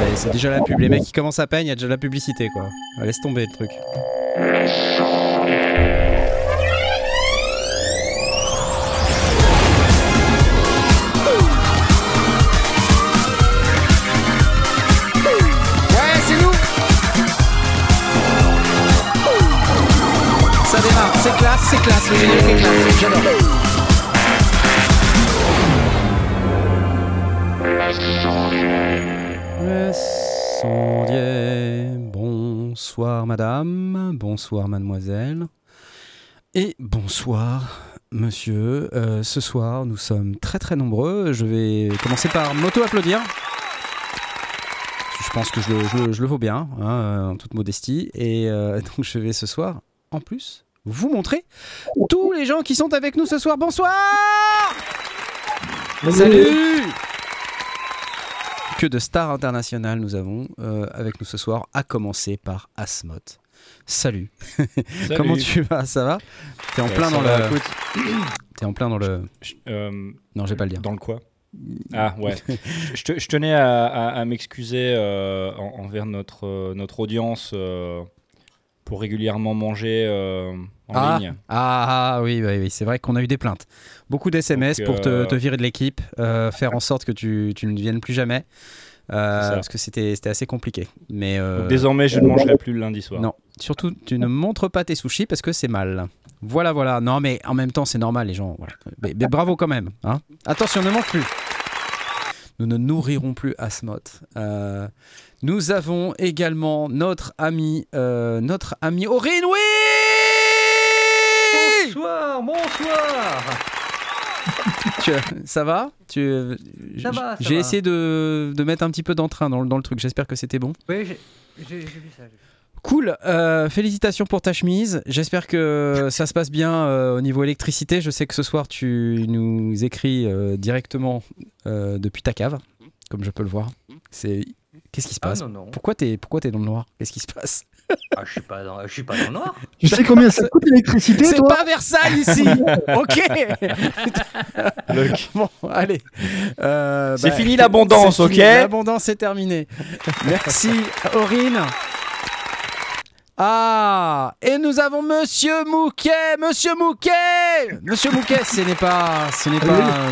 C'est- C'est déjà la pub. Les mecs qui commencent à peine, il y a déjà la publicité quoi. Ah, Laisse tomber le truc. C'est nous Ça démarre, c'est classe, c'est classe, le générique est classe, j'adore. Le sondier. Bonsoir madame, bonsoir mademoiselle. Et bonsoir monsieur. Euh, ce soir, nous sommes très très nombreux. Je vais commencer par m'auto-applaudir. Je pense que je le, je le- je le vaux bien, hein, euh, en toute modestie. Et euh, donc je vais ce soir, en plus, vous montrer tous les gens qui sont avec nous ce soir. Bonsoir Salut Que de stars internationales nous avons euh, avec nous ce soir, à commencer par Asmod. Salut. Comment tu vas? Ça va? T'es en Ouais, plein dans va, le. T'es en plein dans le. je- euh, Non, je vais pas le dire. Dans le quoi? Ah ouais. je, te- je tenais à, à- à m'excuser euh, en- envers notre, euh, notre audience euh, pour régulièrement manger euh, en Ah, ligne. ah, ah, oui, oui, oui, c'est vrai qu'on a eu des plaintes. Beaucoup d'SMS Donc, pour te, euh, te virer de l'équipe, euh, faire en sorte que tu, tu ne viennes plus jamais. euh, parce que c'était c'était assez compliqué. Mais euh, Donc, désormais, je ne mangerai plus le lundi soir. non, surtout tu ne montres pas tes sushis parce que c'est mal. Voilà, voilà. Non, mais en même temps, c'est normal, les gens. Voilà. Mais, mais bravo quand même. Hein. Attention, ne manque plus. Nous ne nourrirons plus Asmod. Euh, nous avons également notre ami, euh, notre ami Aurine. Oui Bonsoir, bonsoir. Tu- ça va tu, Ça va, ça J'ai va. essayé de, de mettre un petit peu d'entrain dans, le- dans le truc. J'espère que c'était bon. Oui, j'ai j'ai- j'ai vu ça. j'ai. Cool. euh, félicitations pour ta chemise. J'espère que ça se passe bien euh, au niveau électricité. Je sais que ce soir tu nous écris euh, directement depuis ta cave, comme je peux le voir. C'est qu'est-ce qui se Ah passe non, non. Pourquoi t'es pourquoi t'es dans le noir? Qu'est-ce qui se passe? Ah, je suis pas dans, je suis pas dans le noir. Tu sais combien ça coûte l'électricité, C'est pas Versailles ici. ok. Luc. bon, allez. Euh, C'est bah, fini l'abondance, ok fini, L'abondance est terminée. Merci, Aurine. Ah, et nous avons Monsieur Mouquet, Monsieur Mouquet, Monsieur Mouquet, ce n'est pas, ce n'est pas, euh,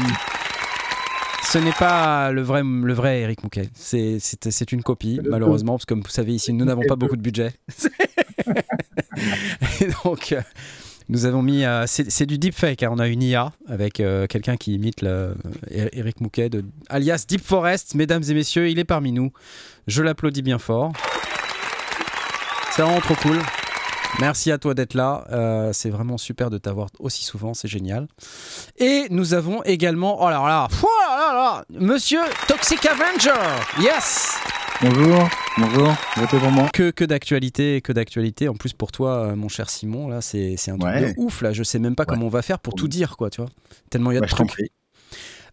ce n'est pas le vrai, le vrai Eric Mouquet. C'est, une copie, malheureusement, parce que comme vous savez ici, nous n'avons pas beaucoup de budget. et donc, euh, nous avons mis, euh, c'est, c'est du deepfake. hein. On a une IA avec euh, quelqu'un qui imite le, euh, Eric Mouquet, de, alias Deep Forest. Mesdames et messieurs, il est parmi nous. Je l'applaudis bien fort. C'est vraiment trop cool. Merci à toi d'être là. Euh, c'est vraiment super de t'avoir aussi souvent. C'est génial. Et nous avons également. Oh là là, oh là là là, Monsieur Toxic Avenger. Yes. Bonjour, bonjour, votez pour moi. Que, que d'actualité, que d'actualité. En plus pour toi, euh, mon cher Simon, là, c'est c'est un truc Ouais. de ouf. Là, je sais même pas comment on va faire pour tout dire, quoi. Tu vois, tellement il y a Bah, de t'en trucs.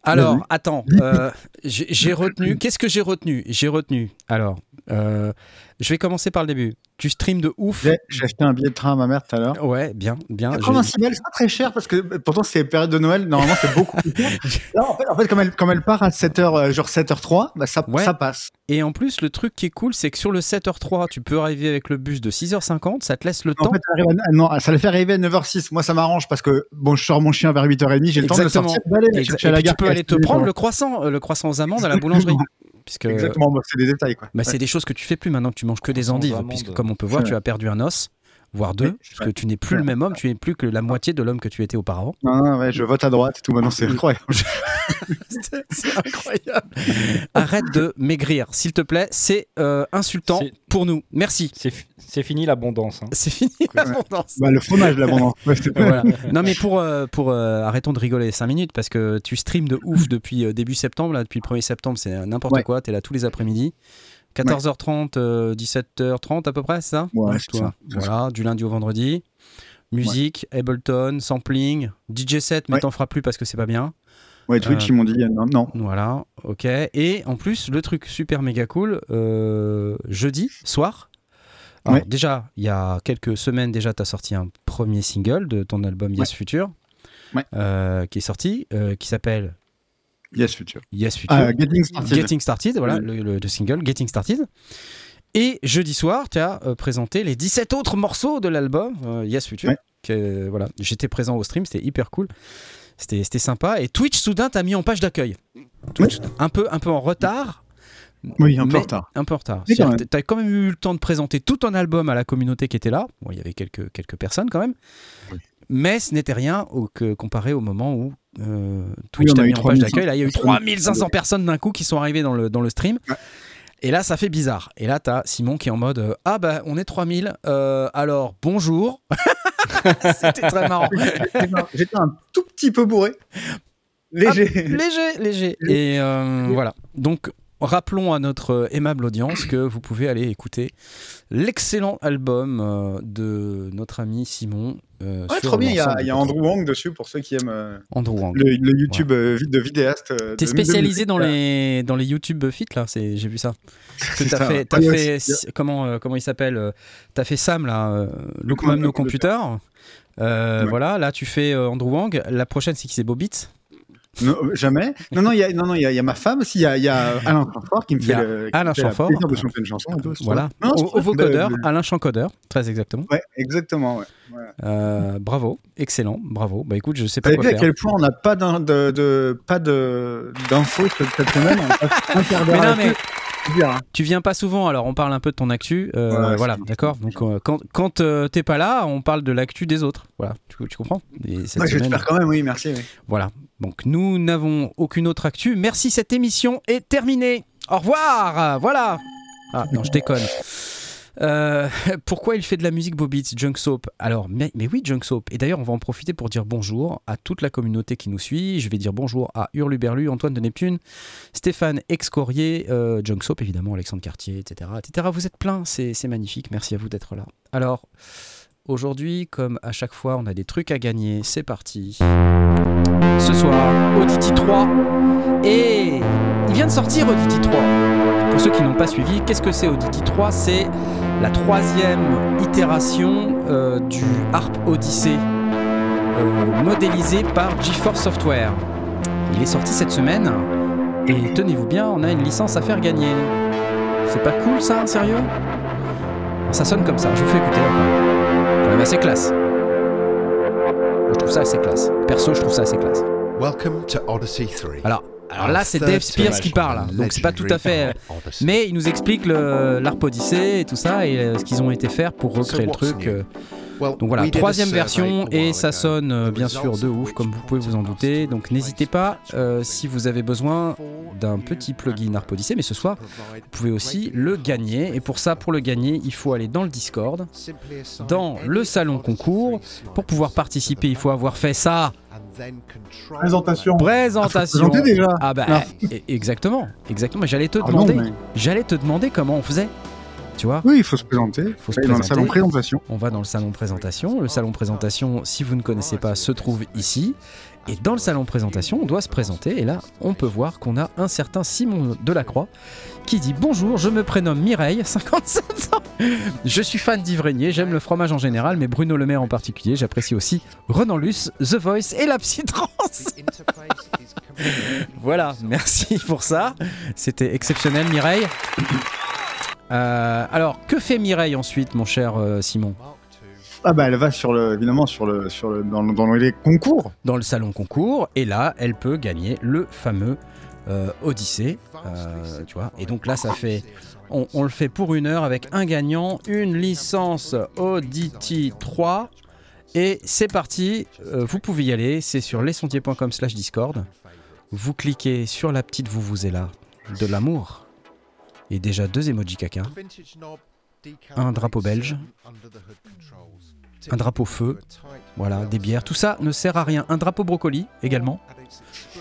Alors, attends, euh, j'ai j'ai retenu. Qu'est-ce que j'ai retenu? J'ai retenu. Alors, euh, je vais commencer par le début. Tu stream de ouf. J'ai acheté un billet de train à ma mère tout à l'heure. Ouais, bien, bien. j'ai- 86 balles, c'est pas très cher parce que euh, pourtant c'est période de Noël, normalement c'est beaucoup plus cher. Là, en, fait, en fait, comme elle, comme elle part à 7h, genre 7h03, bah, ça, Ouais. ça passe. Et en plus, le truc qui est cool, c'est que sur le 7h3, tu peux arriver avec le bus de 6h50. Ça te laisse le En temps. fait, à- non, ça le fait arriver à 9h06. Moi, ça m'arrange parce que bon, je sors mon chien vers 8h30, j'ai le temps de sortir, d'aller le Exa- chercher Et à la puis gare. tu peux aller te prendre le croissant, euh, le croissant aux amandes à la boulangerie. Puisque, Exactement, bah, c'est des détails quoi. Bah, c'est des choses que tu fais plus maintenant que tu manges que des endives, puisque comme on peut voir, Ouais. tu as perdu un os, voire deux, Oui, parce que tu n'es plus le même homme, tu n'es plus que la moitié de l'homme que tu étais auparavant. Non, non, ouais, je vote à droite et tout. Maintenant, c'est incroyable. C'est incroyable. Arrête de maigrir, s'il te plaît. C'est euh, insultant C'est- pour nous. Merci. C'est fi- c'est fini l'abondance. hein. C'est fini l'abondance. Bah, le fromage, l'abondance. Ouais, c'est- Voilà. Non mais pour, euh, pour euh, arrêtons de rigoler 5 minutes parce que tu streams de ouf depuis euh, début septembre là, depuis le 1er septembre c'est n'importe Ouais. quoi, t'es là tous les après-midi 14h30 euh, 17h30 à peu près ça? Ouais, toi. ça. voilà du lundi au vendredi musique Ableton sampling DJ set mais t'en feras plus parce que c'est pas bien Ouais, Twitch, Euh, ils m'ont dit euh, non, non. voilà ok et en plus le truc super méga cool euh, jeudi soir alors, Ouais. déjà, il y a quelques semaines déjà, tu as sorti un premier single de ton album Yes Future, Ouais. euh, qui est sorti, euh, qui s'appelle Yes, future. Yes Future. Ah, Getting Started. Getting Started, voilà, Oui. le, le- le single Getting Started. Et jeudi soir, tu as euh, présenté les 17 autres morceaux de l'album euh, Yes Future. Ouais. que, voilà, J'étais présent au stream, c'était hyper cool. C'était c'était sympa. Et Twitch, soudain, t'as mis en page d'accueil. Twitch, un, peu, un peu en retard. Oui, un peu en retard. Un peu en retard. Que T'as quand même eu le temps de présenter tout ton album à la communauté qui était là. Bon, il y avait quelques, quelques personnes quand même. Oui. Mais ce n'était rien au, que, comparé au moment où Twitch Oui, a mis en page 3500 d'accueil. Là, il y a eu personnes. 3500 personnes d'un coup qui sont arrivées dans le, dans le stream. Ouais. Et là, ça fait bizarre. Et là, t'as Simon qui est en mode euh, Ah, bah, on est 3000. euh, alors, bonjour. C'était très marrant. J'étais un tout petit peu bourré. Léger. léger, léger. Et euh, voilà. Donc, rappelons à notre euh, aimable audience que vous pouvez aller écouter l'excellent album euh, de notre ami Simon. Euh, Ouais, sur trop bien. Il y a, y Andrew Wang dessus pour ceux qui aiment euh, Andrew Wang. le, le YouTube euh, de vidéaste. euh, T'es spécialisé dans les dans les YouTube fit là, c'est j'ai vu ça. T'as ça, fait, t'as Ouais, fait comment euh, comment il s'appelle T'as fait Sam là, euh, Look Mom No Computer. Euh, Ouais. Voilà, là tu fais euh, Andrew Wang. La prochaine c'est qui c'est Bobit. Non, euh, jamais. Non, non, il y a, non, non, y a, y a ma femme aussi. Il y a, y a Alain Chanfort qui me fait a le. qui Alain fait plaisir de chanter une chanson. Voilà. Non, au, vocodeur, De- Alain Chancodeur, très exactement. Ouais, exactement. Ouais. Voilà. Euh, bravo, excellent, bravo. Bah écoute, je sais pas quoi vu à quel point on n'a pas d'in- de, de, pas de d'infos cette semaine. On passe un quart d'heure Mais non, mais hein. tu viens pas souvent, alors on parle un peu de ton actu. euh, Ouais, voilà, d'accord. Donc euh, quand, quand euh, t'es pas là, on parle de l'actu des autres. Voilà, tu, tu comprends? Et cette Ouais, semaine, J'espère quand même, oui, merci. oui. Voilà. Donc nous n'avons aucune autre actu. Merci, cette émission est terminée. Au revoir. Voilà. Ah non, je déconne. Euh, pourquoi il fait de la musique Bobitz, Junk Soap? Alors, mais, oui, Junk Soap. Et d'ailleurs, on va en profiter pour dire bonjour à toute la communauté qui nous suit. Je vais dire bonjour à Hurluberlu, Antoine de Neptune, Stéphane Excorier, euh, Junk Soap, évidemment, Alexandre Cartier, etc. etc. Vous êtes plein, c'est magnifique. Merci à vous d'être là. Alors, aujourd'hui, comme à chaque fois, on a des trucs à gagner. C'est parti. Ce soir, Audity 3. Et il vient de sortir Audity 3. Pour ceux qui n'ont pas suivi, qu'est-ce que c'est Audity 3 C'est la troisième itération euh, du Harp Odyssey, euh, modélisé par GeForce Software. Il est sorti cette semaine, et tenez-vous bien, on a une licence à faire gagner. C'est pas cool ça, sérieux? Ça sonne comme ça, je vous fais écouter même assez classe. Moi, je trouve ça assez classe. Perso, je trouve ça assez classe. Welcome to Odyssey 3. Alors, alors là, c'est Dave Spears qui parle, hein, donc c'est pas tout à fait. Mais il nous explique l'Arp Odyssey et tout ça et euh, ce qu'ils ont été faire pour recréer le truc. Donc voilà, troisième version et ça sonne euh, bien sûr de ouf comme vous pouvez vous en douter. Donc n'hésitez pas euh, si vous avez besoin d'un petit plugin Arp Odyssey, mais ce soir vous pouvez aussi le gagner. Et pour ça, pour le gagner, il faut aller dans le Discord, dans le salon concours. Pour pouvoir participer, il faut avoir fait ça. Présentation. Présentation. Ah, déjà. Ah bah Non. e- exactement, exactement. J'allais te Ah demander, j'allais te demander comment on faisait. Tu vois, Oui, il faut se présenter. Faut se Aller dans le présenter. salon présentation. on va dans le salon présentation. Le salon présentation, si vous ne connaissez pas, se trouve ici. Et dans le salon présentation, on doit se présenter. Et là, on peut voir qu'on a un certain Simon Delacroix qui dit Bonjour, je me prénomme Mireille, 57 ans. Je suis fan d'Ivraigné, j'aime le fromage en général, mais Bruno Le Maire en particulier. J'apprécie aussi Renan Luce, The Voice et la Psytrance. Voilà, merci pour ça. C'était exceptionnel, Mireille. Euh, alors, que fait Mireille ensuite, mon cher euh, Simon? Ah bah elle va sur le, évidemment sur le, sur le, dans, le- dans les concours. Dans le salon concours, et là, elle peut gagner le fameux euh, Odyssée. euh, tu vois, et donc là, ça fait. On, on le fait pour une heure avec un gagnant, une licence Audity 3. Et c'est parti, vous pouvez y aller, c'est sur lesontiers.com slash discord. Vous cliquez sur la petite vous vous êtes là de l'amour. Et déjà deux emojis caca. Un drapeau belge, un drapeau feu, Voilà, des bières. Tout ça ne sert à rien. Un drapeau brocoli également.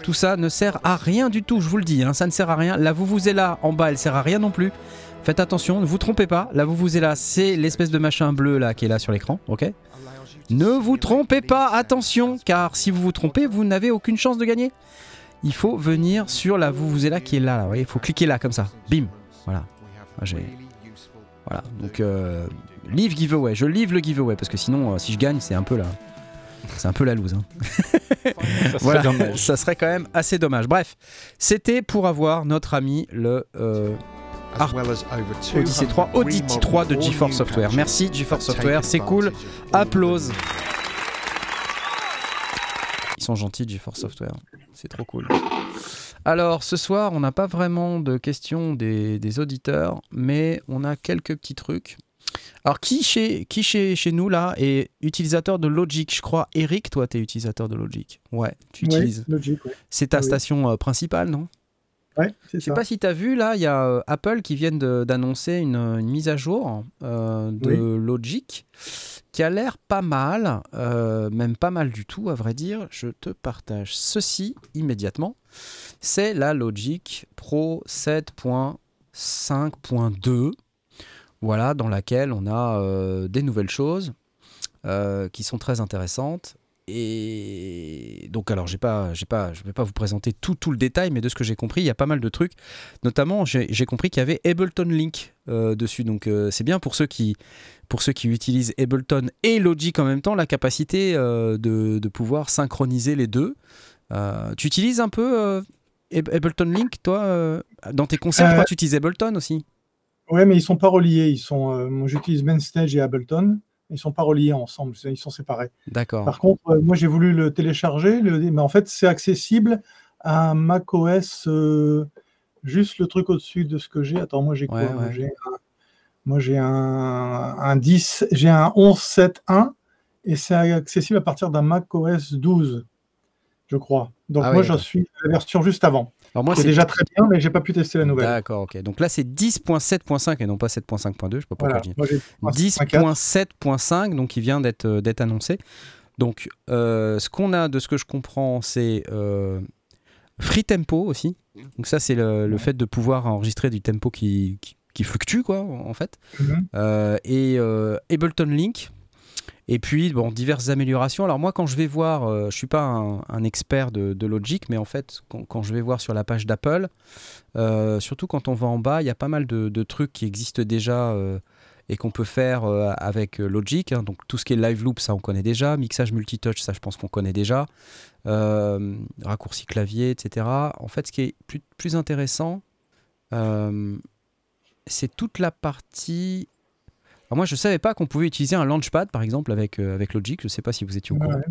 Tout ça ne sert à rien du tout, je vous le dis. hein, ça ne sert à rien. La vous vous est là en bas, elle sert à rien non plus. Faites attention, ne vous trompez pas. La vous vous est là, c'est l'espèce de machin bleu là qui est là sur l'écran, ok? Ne vous trompez pas, attention, car si vous vous trompez, vous n'avez aucune chance de gagner. Il faut venir sur la vous vous est là qui est là, là. il faut cliquer là comme ça. Bim, voilà. J'ai- Voilà. Donc euh, livre giveaway. Je livre le giveaway parce que sinon, euh, si je gagne, c'est un peu là. C'est un peu la loose. hein. Ça serait Voilà, dommage. ça serait quand même assez dommage. Bref, c'était pour avoir notre ami le euh, over Odyssey 3, 200 Odyssey 3 de GeForce Software. Merci GeForce Software, c'est cool. Applause. Ils sont gentils, GeForce Software. C'est trop cool. Alors, ce soir, on n'a pas vraiment de questions des, des auditeurs, mais on a quelques petits trucs. Alors, qui chez, qui chez, chez nous, là, est utilisateur de Logic? Je crois, Eric, toi, tu es utilisateur de Logic. Ouais, tu Ouais, utilises. ouais. C'est ta oui. station euh, principale, non? Ouais, Je sais pas si tu as vu, là, il y a euh, Apple qui vient d'annoncer une, une mise à jour euh, de Oui. Logic qui a l'air pas mal, euh, même pas mal du tout, à vrai dire. Je te partage ceci immédiatement. C'est la Logic Pro 7.5.2, voilà, dans laquelle on a euh, des nouvelles choses qui sont très intéressantes. Et donc, alors, j'ai pas, j'ai pas, je ne vais pas vous présenter tout, tout le détail, mais de ce que j'ai compris, il y a pas mal de trucs. Notamment, j'ai compris qu'il y avait Ableton Link euh, dessus. Donc, euh, c'est bien pour ceux, qui, pour ceux qui utilisent Ableton et Logic en même temps, la capacité euh, de, de pouvoir synchroniser les deux. Tu utilises un peu Ab- Ableton Link, toi Dans tes concerts, toi, tu utilises Ableton aussi? Ouais, mais ils sont pas reliés. Ils sont, moi, j'utilise Mainstage et Ableton. Ils sont pas reliés ensemble. Ils sont séparés. D'accord. Par contre, euh, moi, j'ai voulu le télécharger, le- mais en fait, c'est accessible à macOS, euh, juste le truc au-dessus de ce que j'ai. Attends, moi, j'ai quoi? Ouais, Moi, ouais. j'ai un, moi, j'ai un, un 10, j'ai un 11.7.1 et c'est accessible à partir d'un macOS 12, je crois. Donc, Ah moi, oui, je suis la version juste avant. Alors, moi, C'est déjà très bien, mais j'ai pas pu tester la nouvelle. D'accord, ok. Donc là, c'est 10.7.5 et non pas 7.5.2. Je sais pas pourquoi je dis. Moi, j'ai 10.7.5, donc il vient d'être euh, annoncé. Donc, euh, ce qu'on a, de ce que je comprends, c'est euh, Free Tempo aussi. Donc ça, c'est le, le fait de pouvoir enregistrer du tempo qui, qui, qui fluctue, quoi, en fait. Mhm. Et Ableton Link. Et puis, bon, diverses améliorations. Alors moi, quand je vais voir, euh, je suis pas un, expert de, Logic, mais en fait, quand, je vais voir sur la page d'Apple, euh, surtout quand on va en bas, il y a pas mal de, trucs qui existent déjà euh, et qu'on peut faire avec Logic. hein. Donc tout ce qui est live loop, ça on connaît déjà. Mixage multitouch, ça je pense qu'on connaît déjà. Raccourci clavier, etc. En fait, ce qui est plus, intéressant, c'est toute la partie. Alors moi, je savais pas qu'on pouvait utiliser un launchpad, par exemple, avec, euh, avec Logic. Je sais pas si vous étiez au courant. Ouais.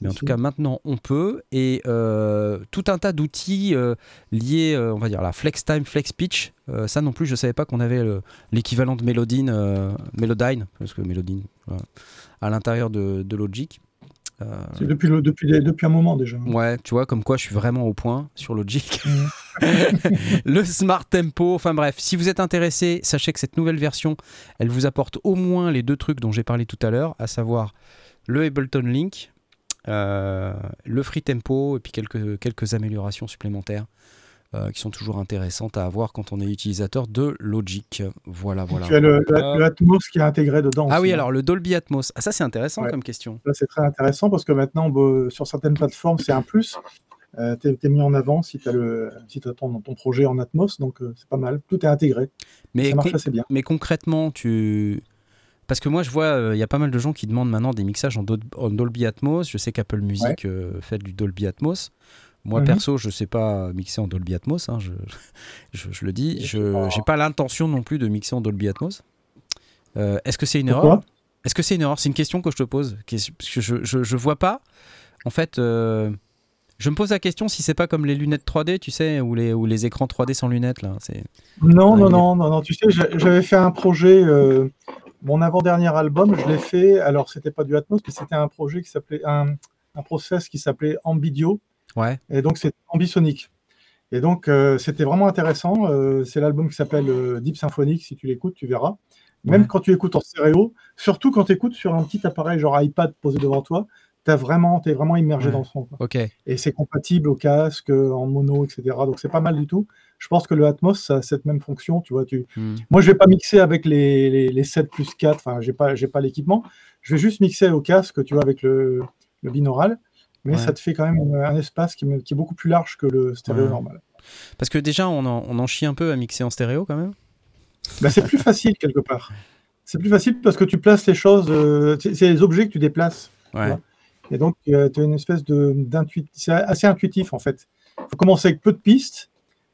Mais en tout cas, maintenant, on peut. Et euh, tout un tas d'outils euh, liés, on va dire, à la FlexTime, FlexPitch. Euh, ça non plus, je savais pas qu'on avait le- l'équivalent de Melodyne, euh, Melodyne, parce que Melodyne, voilà, à l'intérieur de, de Logic. Euh, C'est depuis, le- depuis, les- depuis un moment déjà. ouais, tu vois, comme quoi je suis vraiment au point sur Logic. Mhm. le Smart Tempo, enfin bref, si vous êtes intéressé, sachez que cette nouvelle version, elle vous apporte au moins les deux trucs dont j'ai parlé tout à l'heure, à savoir le Ableton Link, euh, le Free Tempo et puis quelques, quelques améliorations supplémentaires euh, qui sont toujours intéressantes à avoir quand on est utilisateur de Logic. Voilà, voilà. Tu as le, le- Ah. le Atmos qui est intégré dedans. Ah aussi, oui, hein. alors le Dolby Atmos. Ah, ça c'est intéressant Ouais. comme question. Là, c'est très intéressant parce que maintenant, bah, sur certaines plateformes, c'est un plus. Euh, tu es, mis en avant si tu as, le, si as ton, ton projet en Atmos, donc euh, c'est pas mal. Tout est intégré. Mais ça marche assez bien. Mais concrètement, tu. Parce que moi, je vois, il y a pas mal de gens qui demandent maintenant des mixages en, Dol- en Dolby Atmos. Je sais qu'Apple Music euh, fait du Dolby Atmos. Moi, Mhm. perso, je sais pas mixer en Dolby Atmos. hein, je, je, je le dis. Je n'ai pas l'intention non plus de mixer en Dolby Atmos. Euh, Est-ce que c'est une Pourquoi erreur? Est-ce que c'est une erreur? C'est une question que je te pose. Parce que je, je vois pas. En fait, euh, je me pose la question si c'est pas comme les lunettes 3D, tu sais, ou les, ou les écrans 3D sans lunettes. là. C'est Non, non, non, non, non. Tu sais, j'a- j'avais fait un projet, euh, mon avant-dernier album, je l'ai fait. Alors, c'était pas du Atmos, mais c'était un projet qui s'appelait, un, un process qui s'appelait Ambidio. Ouais. Et donc, c'est ambisonique. Et donc, euh, c'était vraiment intéressant. Euh, c'est l'album qui s'appelle euh, Deep Symphonic. Si tu l'écoutes, tu verras. Même Ouais. quand tu écoutes en stéréo, surtout quand tu écoutes sur un petit appareil genre iPad posé devant toi, tu vraiment, es vraiment immergé Ouais. dans le son. quoi. Et c'est compatible au casque, en mono, etc. Donc, c'est pas mal du tout. Je pense que le Atmos, ça a cette même fonction. Tu vois, tu... Hmm. Moi, je vais pas mixer avec les, les, les 7 plus 4. Enfin, j'ai pas, j'ai pas l'équipement. Je vais juste mixer au casque, tu vois, avec le, le binaural. Mais Ouais. ça te fait quand même un espace qui, est beaucoup plus large que le stéréo Ouais. normal. Parce que déjà, on en, on en chie un peu à mixer en stéréo quand même. Bah, c'est plus facile quelque part. C'est plus facile parce que tu places les choses, euh, c'est les objets que tu déplaces. Ouais. Et donc, tu as une espèce de d'intuitif. C'est assez intuitif en fait. Il faut commencer avec peu de pistes.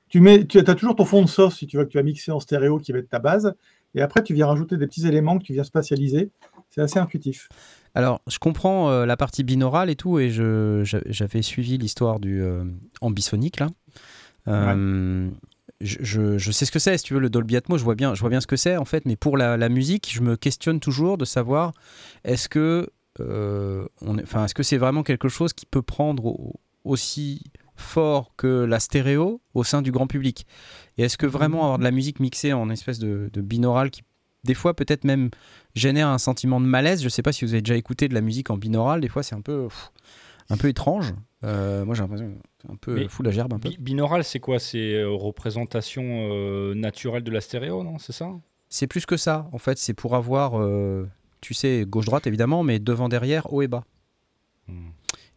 Tu mets, tu as toujours ton fond de sauce si tu veux que tu vas mixer en stéréo qui va être ta base. Et après, tu viens rajouter des petits éléments que tu viens spatialiser. C'est assez intuitif. Alors, je comprends euh, la partie binaurale et tout, et j'avais suivi l'histoire du euh, ambisonique là. Euh, je, je- je sais ce que c'est, si tu veux, le Dolby Atmos, je vois bien, je vois bien ce que c'est en fait, mais pour la, la musique, je me questionne toujours de savoir est-ce que, euh, on est- enfin, est-ce que c'est vraiment quelque chose qui peut prendre au- aussi fort que la stéréo au sein du grand public? Et est-ce que vraiment avoir de la musique mixée en espèce de, de binaural qui, des fois, peut-être même génère un sentiment de malaise. Je sais pas si vous avez déjà écouté de la musique en binaural. Des fois, c'est un peu, pff, un peu étrange. Euh, moi, j'ai l'impression que c'est un peu Mais fou la gerbe un peu. Bi- binaural, c'est quoi? C'est euh, représentation euh, naturelle de la stéréo, non? C'est ça? C'est plus que ça. En fait, c'est pour avoir, euh, tu sais, gauche-droite évidemment, mais devant, derrière, haut et bas. Hmm.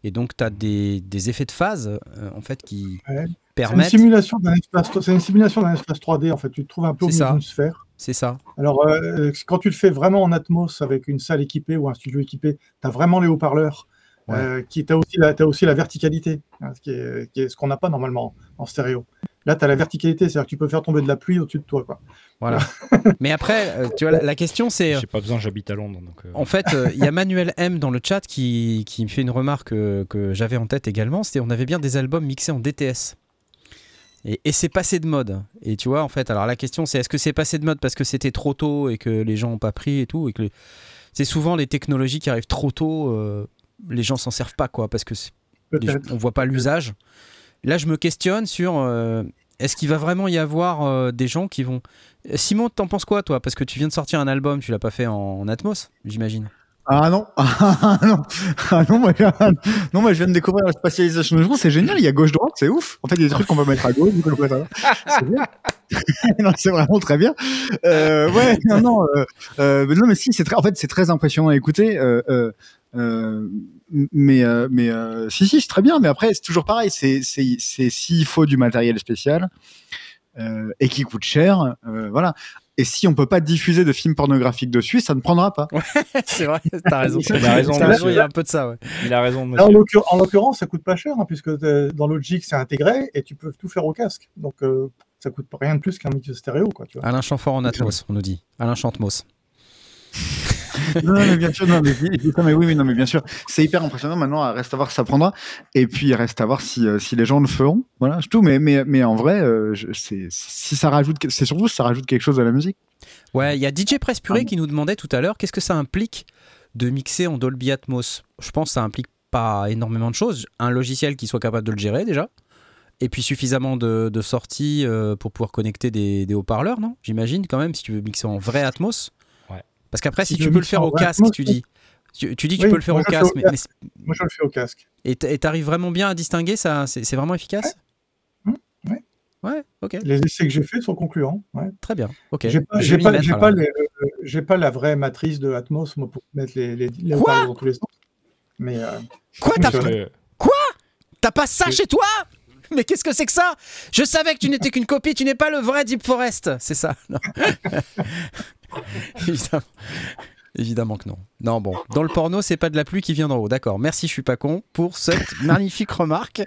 Et donc, tu as des, des effets de phase euh, en fait qui Ouais. C'est une permettent. simulation d'un espace. C'est une simulation d'un espace 3D en fait. Tu te trouves un peu au C'est milieu d'une sphère. C'est ça. Alors, euh, quand tu le fais vraiment en Atmos avec une salle équipée ou un studio équipé, tu as vraiment les haut-parleurs. Ouais. Euh, qui tu as aussi la, t'as aussi la verticalité, hein, ce qui est, qui est ce qu'on n'a pas normalement en stéréo. Là, tu as la verticalité, c'est-à-dire que tu peux faire tomber de la pluie au-dessus de toi. Quoi. Voilà. mais après, euh, tu vois, la, la question c'est. J'ai pas besoin, j'habite à Londres. Donc, euh, En fait, euh, il y a Manuel M dans le chat qui, qui me fait une remarque euh, que j'avais en tête également. C'était on avait bien des albums mixés en DTS. Et, et c'est passé de mode. Et tu vois, en fait, alors la question c'est est-ce que c'est passé de mode parce que c'était trop tôt et que les gens n'ont pas pris et tout et que les- c'est souvent les technologies qui arrivent trop tôt, euh, les gens s'en servent pas quoi parce que les on voit pas l'usage. Là, je me questionne sur euh, est-ce qu'il va vraiment y avoir euh, des gens qui vont. Simon, t'en penses quoi toi? Parce que tu viens de sortir un album, tu l'as pas fait en, en Atmos, j'imagine. Ah non, ah non, ah non, moi, non, je viens de découvrir la spatialisation du jour, c'est génial, il y a gauche-droite, c'est ouf. En fait, il y a des trucs qu'on peut mettre à gauche, à droite. C'est bien. c'est vraiment très bien. Euh, ouais, non, non, euh, euh, non, mais si, c'est très, en fait, c'est très impressionnant à écouter. Euh, euh, mais, mais si, si, c'est très bien. Mais après, c'est toujours pareil. C'est, s'il faut du matériel spécial et qui coûte cher, euh, voilà. Et si on peut pas diffuser de films pornographiques dessus, ça ne prendra pas. c'est vrai, t'as raison. Il a raison, il y a un peu de ça, ouais. Il a raison, Là, en monsieur. l'occur- en l'occurrence, ça coûte pas cher, hein, puisque t'es- dans Logic, c'est intégré et tu peux tout faire au casque. Donc, euh, ça coûte rien de plus qu'un mix stéréo. Quoi, tu vois. Alain Chamfort en Atmos, on nous dit. Alain Chantmos. Non, mais bien sûr, non, mais, non, mais oui, oui, non, mais bien sûr, c'est hyper impressionnant. Maintenant, il reste à voir si ça prendra, et puis il reste à voir si, euh, si les gens le feront. Voilà, c'est tout. Mais, mais, mais en vrai, euh, je- c'est, si ça rajoute, c'est surtout si ça rajoute quelque chose à la musique. Ouais, il y a DJ Press Puré Ah. qui nous demandait tout à l'heure qu'est-ce que ça implique de mixer en Dolby Atmos? Je pense que ça implique pas énormément de choses. Un logiciel qui soit capable de le gérer déjà. Et puis suffisamment de, de sorties euh, pour pouvoir connecter des, des haut-parleurs, non? J'imagine quand même, si tu veux mixer en vrai Atmos. Parce qu'après, si Si tu peux le faire au casque, tu dis. Tu, tu dis que Oui, tu peux le faire au casque, au mais, casque. mais- Moi, je le fais au casque. et t'arrives vraiment bien à distinguer ça C'est vraiment efficace? Ouais. Mmh, ouais. Ouais, ok, Les essais que j'ai faits sont concluants. Ouais. très bien. Ok, J'ai pas, j'ai euh, la vraie matrice de Atmos moi, pour mettre les, les, les Quoi? haut-parleurs dans tous les sens. Mais euh, Quoi, t'as pas ça chez toi? Mais qu'est-ce que c'est que ça? Je savais que tu n'étais qu'une copie, tu n'es pas le vrai Deep Forest. C'est ça. non? Évidemment. Évidemment que non. Non, bon. Dans le porno, c'est pas de la pluie qui vient d'en haut. D'accord. Merci, je suis pas con pour cette magnifique remarque.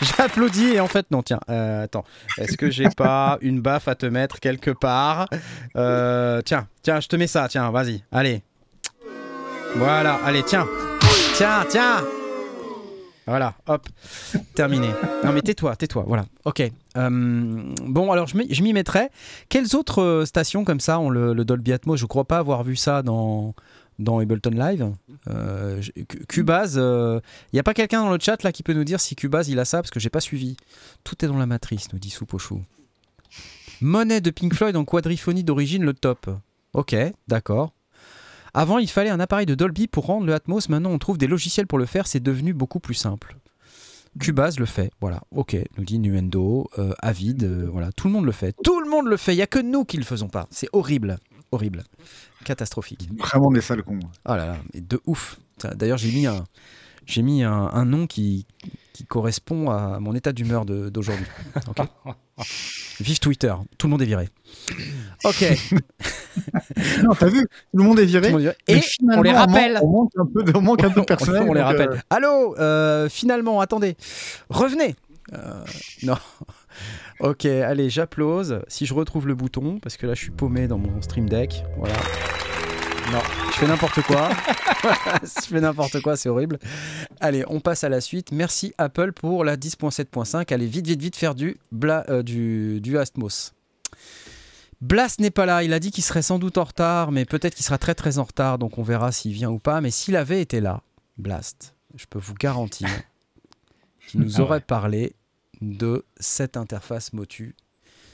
J'applaudis et en fait, non, tiens. euh, attends. Est-ce que j'ai pas une baffe à te mettre quelque part? Euh, Tiens, tiens, je te mets ça. Tiens, vas-y. Allez. Voilà. Allez, tiens. Tiens, tiens. Voilà, hop, terminé. Non mais tais-toi, tais-toi, voilà. Ok. Euh, bon, alors je m'y mettrai. Quelles autres euh, stations comme ça ont le, le Dolby Atmos? Je crois pas avoir vu ça dans, dans Ableton Live. Euh, Cubase, il n'y a pas quelqu'un dans le chat là qui peut nous dire si Cubase il a ça? Parce que j'ai pas suivi. Tout est dans la matrice, nous dit Soupochou. Monnaie de Pink Floyd en quadriphonie d'origine, le top. Ok, d'accord. Avant, il fallait un appareil de Dolby pour rendre le Atmos. Maintenant, on trouve des logiciels pour le faire. C'est devenu beaucoup plus simple. Cubase le fait. Voilà. Ok, nous dit Nuendo, euh, Avid. euh, voilà. Tout le monde le fait. Tout le monde le fait. Il n'y a que nous qui le faisons pas. C'est horrible. Horrible. Catastrophique. Vraiment des sales cons. Oh là là, mais de ouf. D'ailleurs, j'ai mis un, j'ai mis un, un nom qui, qui correspond à mon état d'humeur d'aujourd'hui. Vive Twitter, tout le monde est viré. Ok. Non, t'as vu Tout le monde est viré. Monde Et finalement, on les rappelle. On manque un peu de, on manque un peu de personnel. on les rappelle. euh, Allô, euh, finalement, attendez, revenez. Euh, non. Ok, allez, j'applause. Si je retrouve le bouton, parce que là, je suis paumé dans mon stream deck. Voilà. Non, je fais n'importe quoi. je fais n'importe quoi, c'est horrible. Allez, on passe à la suite. Merci Apple pour la 10.7.5. Allez, vite, vite, vite faire du, bla, euh, du, du Atmos. N'est pas là. Il a dit qu'il serait sans doute en retard, mais peut-être qu'il sera très très en retard, donc on verra s'il vient ou pas. Mais s'il avait été là, Blast, je peux vous garantir qu'il nous Ah aurait ouais. parlé de cette interface Motu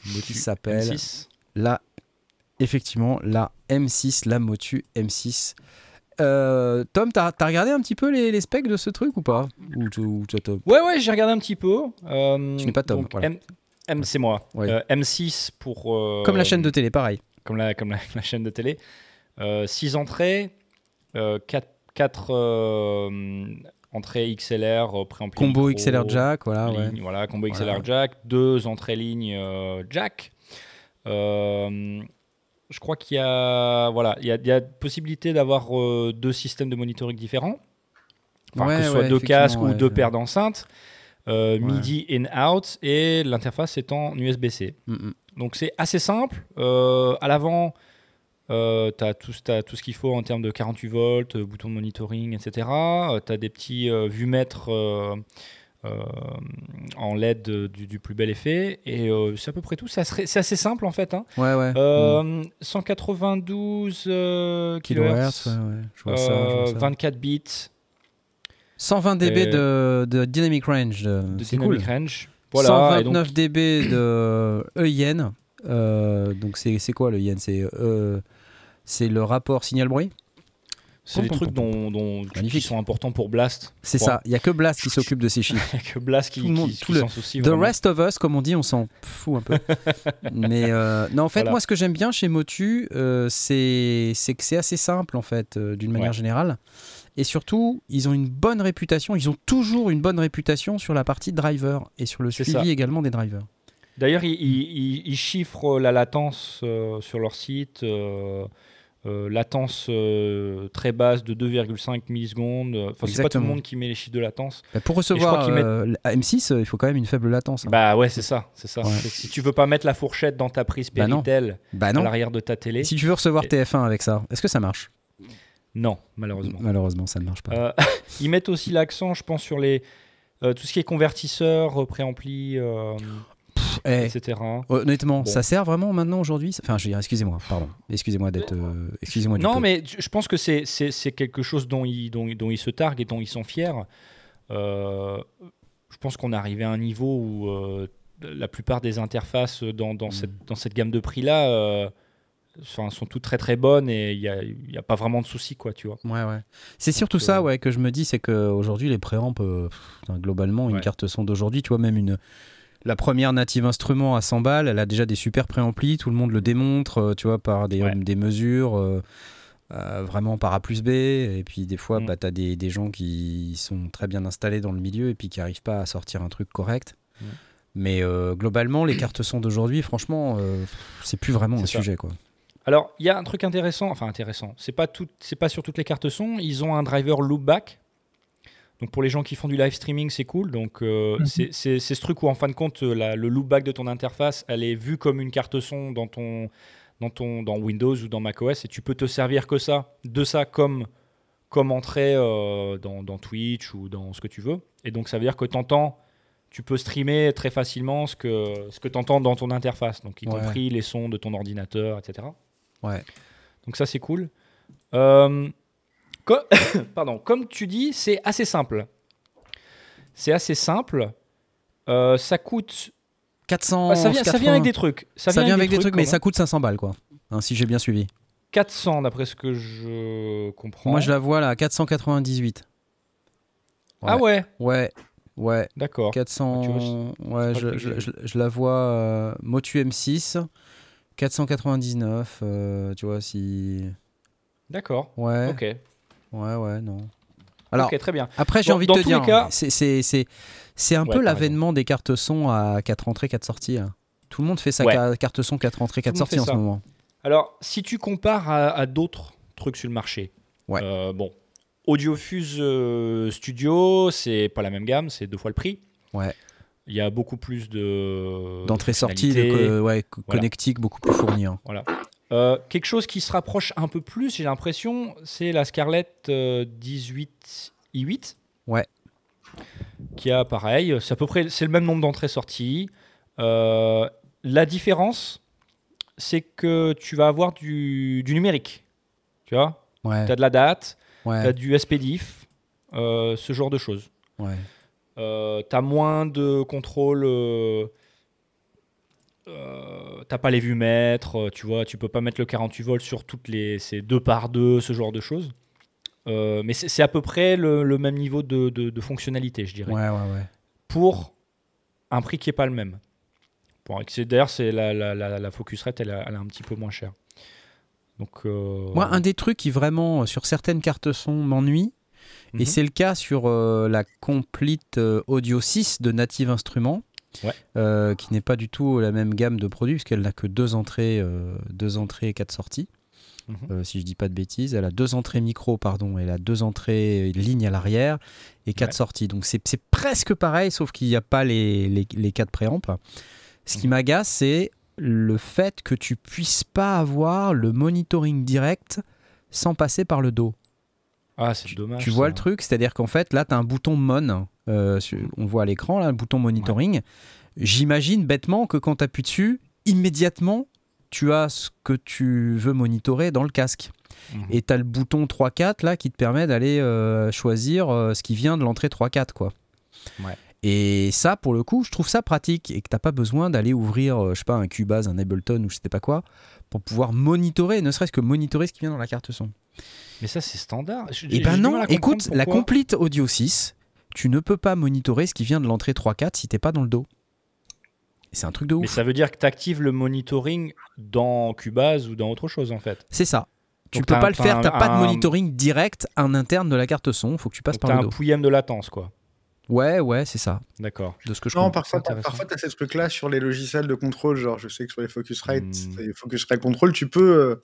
qui s'appelle M6. la, effectivement, la M6, la Motu M6. Euh, Tom, t'as as regardé un petit peu les, les specs de ce truc ou pas? Ou, ou Ouais, ouais, j'ai regardé un petit peu. Euh, Tu n'es pas Tom, donc, voilà. M, M, c'est moi. Ouais. Euh, M6 pour. euh, Comme la chaîne de télé, pareil. Comme la, comme la, la chaîne de télé. 6 entrées, 4 entrées XLR, euh, préampli Combo micro, XLR jack, voilà. ouais. ligne, voilà, combo XLR Voilà. jack, deux entrées lignes euh, jack. Euh, je crois qu'il y a, voilà, il y a, il y a possibilité d'avoir euh, deux systèmes de monitoring différents. Enfin, Ouais, que ce soit ouais, deux casques ou deux paires d'enceintes. Euh, MIDI in-out et l'interface est en USB-C. Mm, mm. Donc c'est assez simple. Euh, à l'avant, tu as, tout t'as tout ce qu'il faut en termes de 48 volts, bouton de monitoring, etc. tu as des petits euh, en LED du, du plus bel effet. Et euh, c'est à peu près tout. C'est assez, c'est assez simple en fait. hein. Ouais, ouais. Euh, Mm. 192 euh, Kilohertz, kHz, ouais, ouais. Je vois ça, je vois euh, ça. 24 bits 120 dB Et- de, de dynamic range. de- de cool. dynamic range. Voilà, et donc- 129 dB de EIN. Euh, donc c'est quoi le yen C'est euh, c'est le rapport signal-bruit C'est des trucs dont, dont- qui sont importants pour Blast. C'est ça. Il y a que Blast qui s'occupe de ces chiffres. Il y a que Blast qui, Tout le monde- qui- tout qui le- s'en soucie. The vraiment. rest of us, comme on dit, on s'en fout un peu. Mais euh, non, en fait, Voilà. moi, ce que j'aime bien chez Motu, euh, c'est que c'est assez simple, en fait, euh, d'une manière Ouais. générale. Et surtout, ils ont une bonne réputation. Ils ont toujours une bonne réputation sur la partie driver et sur le suivi ça. également des drivers. D'ailleurs, ils, ils- ils- ils chiffrent la latence sur leur site. Euh, latence euh, très basse de 2,5 millisecondes. Enfin, c'est pas tout le monde qui met les chiffres de latence. Bah, pour recevoir mettent- euh, la M6, euh, il faut quand même une faible latence. hein. Bah ouais, c'est ça, c'est ça. Ouais. Si tu veux pas mettre la fourchette dans ta prise Bah. Péritel Bah à non. l'arrière de ta télé, Si tu veux recevoir Et- TF1 avec ça, est-ce que ça marche? Non, malheureusement. Malheureusement, ça ne marche pas. Ils mettent aussi l'accent, je pense, sur les tout ce qui est convertisseur, préampli, Eh, etc. honnêtement, Bon. ça sert vraiment maintenant aujourd'hui Enfin, je veux dire, excusez-moi, pardon. Excusez-moi d'être. euh, excusez-moi Non, mais je pense que c'est- c'est c'est quelque chose dont ils, dont, dont ils se targuent et dont ils sont fiers. Euh, je pense qu'on est arrivé à un niveau où euh, la plupart des interfaces dans, dans, cette, dans cette gamme de prix-là enfin, sont toutes très très bonnes et il n'y a, y a pas vraiment de soucis, quoi, tu vois. Ouais, ouais. C'est surtout ça ouais, que je me dis, c'est qu'aujourd'hui, les préamps, euh, pff, enfin, globalement, une Ouais. carte son d'aujourd'hui, tu vois, même une. La première native instrument à 100 balles, elle a déjà des super préamplis, tout le monde le démontre, euh, tu vois, par des, Ouais. des mesures, euh, euh, vraiment par A plus B. Et puis des fois, Mm. bah, tu as des, des gens qui sont très bien installés dans le milieu et puis qui n'arrivent pas à sortir un truc correct. Mais euh, globalement, les cartes son d'aujourd'hui, franchement, euh, c'est plus vraiment un ça. sujet. quoi. Alors, il y a un truc intéressant, enfin intéressant, c'est pas, tout, pas sur toutes les cartes son, ils ont un driver loopback. Donc pour les gens qui font du live streaming, c'est cool. Donc euh, Mhm. c'est- ce truc où en fin de compte, euh, la- le loopback de ton interface, elle est vue comme une carte son dans ton, dans ton, dans Windows ou dans macOS, et tu peux te servir que ça, de ça comme, comme entrée euh, dans, dans Twitch ou dans ce que tu veux. Et donc ça veut dire que t'entends, tu peux streamer très facilement ce que, ce que tu entends dans ton interface, donc y Ouais. compris les sons de ton ordinateur, etc. Ouais. Donc ça, c'est cool. Euh, co- Pardon, comme tu dis, c'est assez simple. C'est assez simple. Euh, ça coûte. 400. Ah, ça, vient, ça vient avec des trucs. Ça, Ça vient avec des trucs, mais quand ça coûte 500 balles, quoi. Hein, si j'ai bien suivi. 400 d'après ce que je comprends. Moi, je la vois là, à 498. Ah ouais, Ouais, ouais. d'accord. 400. Ah, vois, ouais, je, je- je- je la vois. euh, Motu M6, 499. euh, tu vois, si. D'accord. Ouais, Ok. Ouais, ouais, non. Alors, ok, très bien. après, j'ai Bon, envie de te dire, cas- c'est- c'est c'est- c'est un Ouais, peu l'avènement des cartes son à 4 entrées, 4 sorties. Tout le monde fait sa Ouais. carte son 4 entrées, 4 le monde sorties en ce moment. Alors, si tu compares à, à d'autres trucs sur le marché, Ouais. euh, bon, Audiofuse euh, Studio, c'est pas la même gamme, c'est deux fois le prix. Ouais. Il y a beaucoup plus de D'entrée-sortie, de fonctionnalités. co- ouais, co- Voilà. connectique beaucoup plus fourni. hein. Euh, quelque chose qui se rapproche un peu plus, j'ai l'impression, c'est la Scarlett euh, 18 i8. Ouais. Qui a pareil, c'est à peu près c'est le même nombre d'entrées-sorties. Euh, la différence, c'est que tu vas avoir du, du numérique. Tu vois? Ouais, Tu as de la date, tu as du SPDIF, euh, ce genre de choses. ouais. Euh, t'as moins de contrôle. Euh, t'as pas les vues mètres, euh, tu vois, tu peux pas mettre le 48 volts sur toutes les. C'est deux par deux, ce genre de choses. Euh, mais c'est à peu près le, le même niveau de, de- de fonctionnalité, je dirais. Ouais, ouais, ouais. Pour un prix qui est pas le même. Bon, D'ailleurs, c'est la, la, la, la Focusrite, elle, est- elle est un petit peu moins chère. Donc, euh, Moi, un des trucs qui vraiment, sur certaines cartes son, m'ennuie, mhm. et c'est le cas sur euh, la Complete Audio 6 de Native Instruments, Ouais. euh, qui n'est pas du tout la même gamme de produits, puisqu'elle n'a que deux entrées, euh, deux entrées et quatre sorties. Mhm. euh, si je dis pas de bêtises, elle a deux entrées micro, pardon, elle a deux entrées ligne à l'arrière et quatre Ouais. sorties. Donc c'est presque pareil, sauf qu'il n'y a pas les, les, les quatre préamps. Ce qui Mhm. m'agace, c'est le fait que tu puisses pas avoir le monitoring direct sans passer par le dos. Ah, c'est dommage. Tu vois ça. le truc C'est-à-dire qu'en fait, là, tu as un bouton MON. Euh, sur- on voit à l'écran, là, le bouton monitoring. J'imagine bêtement que quand tu appuies dessus, immédiatement, tu as ce que tu veux monitorer dans le casque. Mhm. Et tu as le bouton 3-4 là qui te permet d'aller euh, choisir euh, ce qui vient de l'entrée 3-4. Quoi. Ouais. Et ça, pour le coup, je trouve ça pratique et que t'as pas besoin d'aller ouvrir, euh, je sais pas, un Cubase, un Ableton ou je sais pas quoi, pour pouvoir monitorer, ne serait-ce que monitorer ce qui vient dans la carte son. Mais ça, c'est standard. Et j'ai ben non, écoute, la. Complete Audio 6, tu ne peux pas monitorer ce qui vient de l'entrée 3-4 si t'es pas dans le dos. Et C'est un truc de Mais ouf. ça veut dire que tu actives le monitoring dans Cubase ou dans autre chose en fait. C'est ça. Tu Donc peux t'as pas un- le faire, t'as pas de un- monitoring direct en interne de la carte son, faut que tu passes Donc par t'as le un dos. pouillème de latence quoi. Ouais, ouais, c'est ça, D'accord. de ce que je Non, comprends. parfois, tu as ces trucs-là sur les logiciels de contrôle. Genre, je sais que sur les Focusrite, et Focusrite Control, tu peux euh,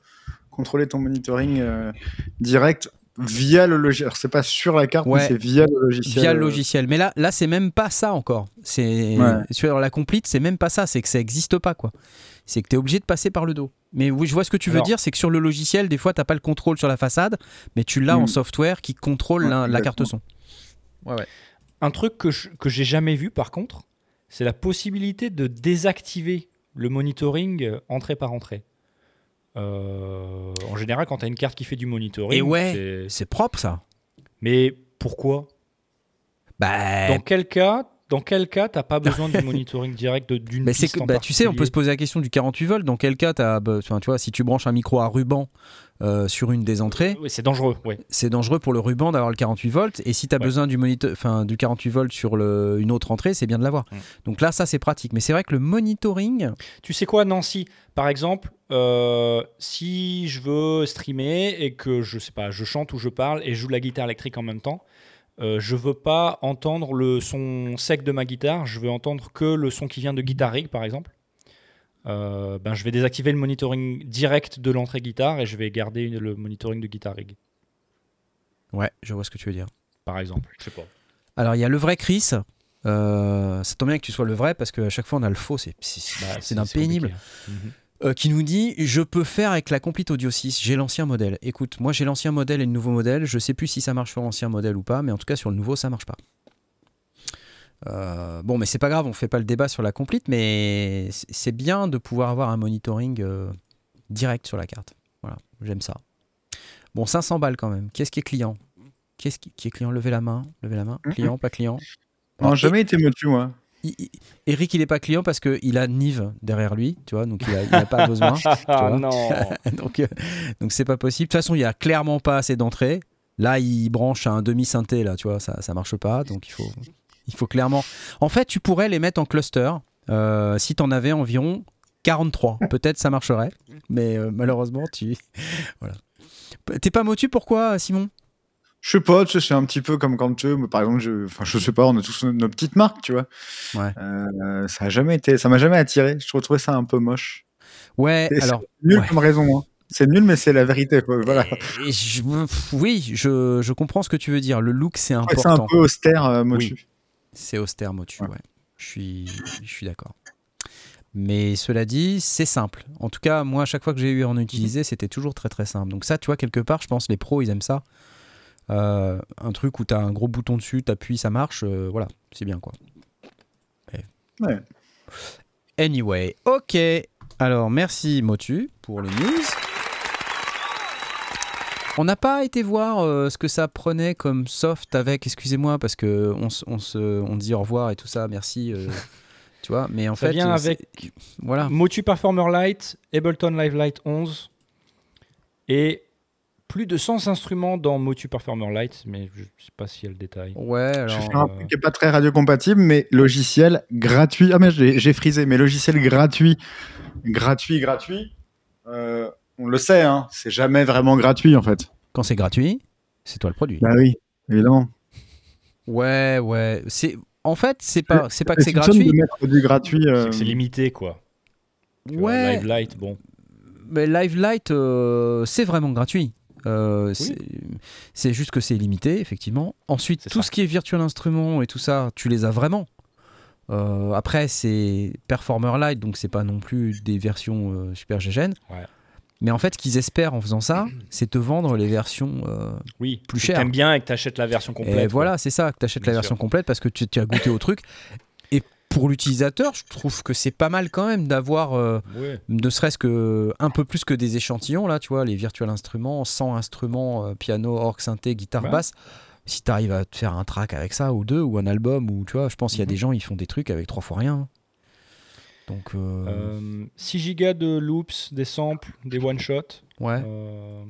contrôler ton monitoring euh, direct via le logiciel. Alors, c'est pas sur la carte, Ouais. mais c'est via le logiciel. Via le euh, logiciel. Mais là, là c'est même pas ça encore. C'est Ouais. Sur la complete, c'est même pas ça. C'est que ça existe pas, quoi. C'est que tu es obligé de passer par le dos. Mais oui, je vois ce que tu veux Alors- dire. C'est que sur le logiciel, des fois, t'as pas le contrôle sur la façade, mais tu l'as en Mm. software qui contrôle Ouais, la, carte son. Ouais, ouais. Un truc que je- que j'ai jamais vu par contre, c'est la possibilité de désactiver le monitoring euh, entrée par entrée. Euh, en général, quand tu as une carte qui fait du monitoring, Et ouais. c'est- propre, ça. mais pourquoi? Bah, Dans quel cas dans quel cas t'as pas besoin du monitoring direct de- d'une bah, piste que, en bah, tu sais, on peut se poser la question du 48 volts. Dans quel cas, t'as, bah, tu vois, si tu branches un micro à ruban euh, sur une des entrées, Oui, c'est dangereux, ouais. c'est dangereux pour le ruban d'avoir le 48 volts. Et si tu as Ouais. besoin du, enfin, du 48 volts sur le- une autre entrée, c'est bien de l'avoir. Donc là, ça, c'est pratique. Mais c'est vrai que le monitoring, Tu sais quoi, Nancy? Par exemple, euh, si je veux streamer et que je sais pas, je chante ou je parle et je joue de la guitare électrique en même temps, euh, je veux pas entendre le son sec de ma guitare, je veux entendre que le son qui vient de Guitar Rig, par exemple. Euh, ben, je vais désactiver le monitoring direct de l'entrée guitare et je vais garder une- le monitoring de Guitar Rig, ouais, je vois ce que tu veux dire. par exemple. Je sais pas. Alors, il y a le vrai Chris. Euh, ça tombe bien que tu sois le vrai parce qu'à chaque fois on a le faux, c'est Bah, d'un pénible. compliqué. Mhm. Euh, qui nous dit Je peux faire avec la Complete Audio 6, j'ai l'ancien modèle. Écoute, moi j'ai l'ancien modèle et le nouveau modèle, je sais plus si ça marche sur l'ancien modèle ou pas, mais en tout cas sur le nouveau ça marche pas. Euh, bon, mais c'est pas grave, on fait pas le débat sur la Complete, mais c'est- bien de pouvoir avoir un monitoring euh, direct sur la carte. Voilà, j'aime ça. Bon, 500 balles quand même. Qu'est-ce qui est client? Qu'est-ce qui, qui est client? Levez la main, levez la main. Mhm. Client, pas client? Non, Alors, jamais été motu, moi. Eric, il est pas client parce qu'il a Nive derrière lui, tu vois, donc il a, il a pas besoin. Ah non donc, euh, donc c'est pas possible. De toute façon, il y a clairement pas assez d'entrées. Là, il branche à un demi synthé, là, tu vois, ça, ça marche pas. Donc il faut, il faut clairement. En fait, tu pourrais les mettre en cluster euh, si tu en avais environ 43. Peut-être ça marcherait, mais euh, malheureusement, tu. voilà. T'es pas motu pourquoi, Simon? Je sais pas, tu sais, c'est un petit peu comme quand tu veux, par exemple, je, enfin, je sais pas, on a tous nos petites marques, tu vois. Ouais. Euh, ça a jamais été, ça m'a jamais attiré. Je trouvais ça un peu moche. Ouais, C'est- alors. Nul ouais. comme raison. hein. C'est nul, mais c'est la vérité. Voilà. Je- oui, je, je comprends ce que tu veux dire. Le look, c'est Ouais, C'est important. un peu austère, euh, Motu. C'est austère, Motu, Ouais. ouais. Je suis, je suis d'accord. Mais cela dit, c'est simple. En tout cas, moi, à chaque fois que j'ai eu à en utiliser, c'était toujours très très simple. Donc ça, tu vois, quelque part, je pense les pros, ils aiment ça. Euh, un truc où tu as un gros bouton dessus, tu appuies, ça marche. euh, voilà, c'est bien quoi. Et- Ouais. Anyway, ok. Alors, merci Motu pour les news. On n'a pas été voir euh, ce que ça prenait comme soft avec, excusez-moi, parce que on, se- on, se, on dit au revoir et tout ça, merci. euh, tu vois, mais en Ça fait. vient euh, avec Voilà. Motu Performer Lite, Ableton Live Lite 11 et plus de 100 instruments dans Motu Performer Lite, mais je ne sais pas si y a le détail. Ouais, Je alors. vais faire un euh, truc qui n'est pas très radiocompatible, mais logiciel gratuit. Ah, mais j'ai j'ai frisé, mais logiciel gratuit. Gratuit, gratuit. Euh, on le sait, hein, c'est jamais vraiment gratuit en fait. Quand c'est gratuit, c'est toi le produit. Bah oui, évidemment. Ouais, ouais. C'est. En fait, c'est pas, c'est pas que c'est gratuit. gratuit. euh, C'est que c'est limité, quoi. Tu vois, Ouais. Live Lite, bon. Mais Live Light, euh, c'est vraiment gratuit. Euh, c'est- C'est juste que c'est limité, effectivement. Ensuite, C'est tout ça. ce qui est virtual instrument et tout ça, tu les as vraiment. Euh, après, c'est Performer Lite, donc c'est pas non plus des versions euh, super gégènes. Ouais. Mais en fait, ce qu'ils espèrent en faisant ça, c'est te vendre les versions. euh, Oui, Plus cher. T'aimes bien et que t'achètes la version complète. et voilà, c'est ça, que tu achètes la version complète parce que tu, tu as goûté au truc. Et pour l'utilisateur, je trouve que c'est pas mal quand même d'avoir. euh, Ouais. ne serait-ce que un peu plus que des échantillons là tu vois les virtual instruments 100 instruments euh, piano orgue synthé guitare Ouais. basse si tu arrives à te faire un track avec ça ou deux ou un album ou tu vois je pense qu'il y a Mhm. des gens ils font des trucs avec trois fois rien donc euh, Euh, 6 gigas de loops, des samples, des one-shots. ouais Euh,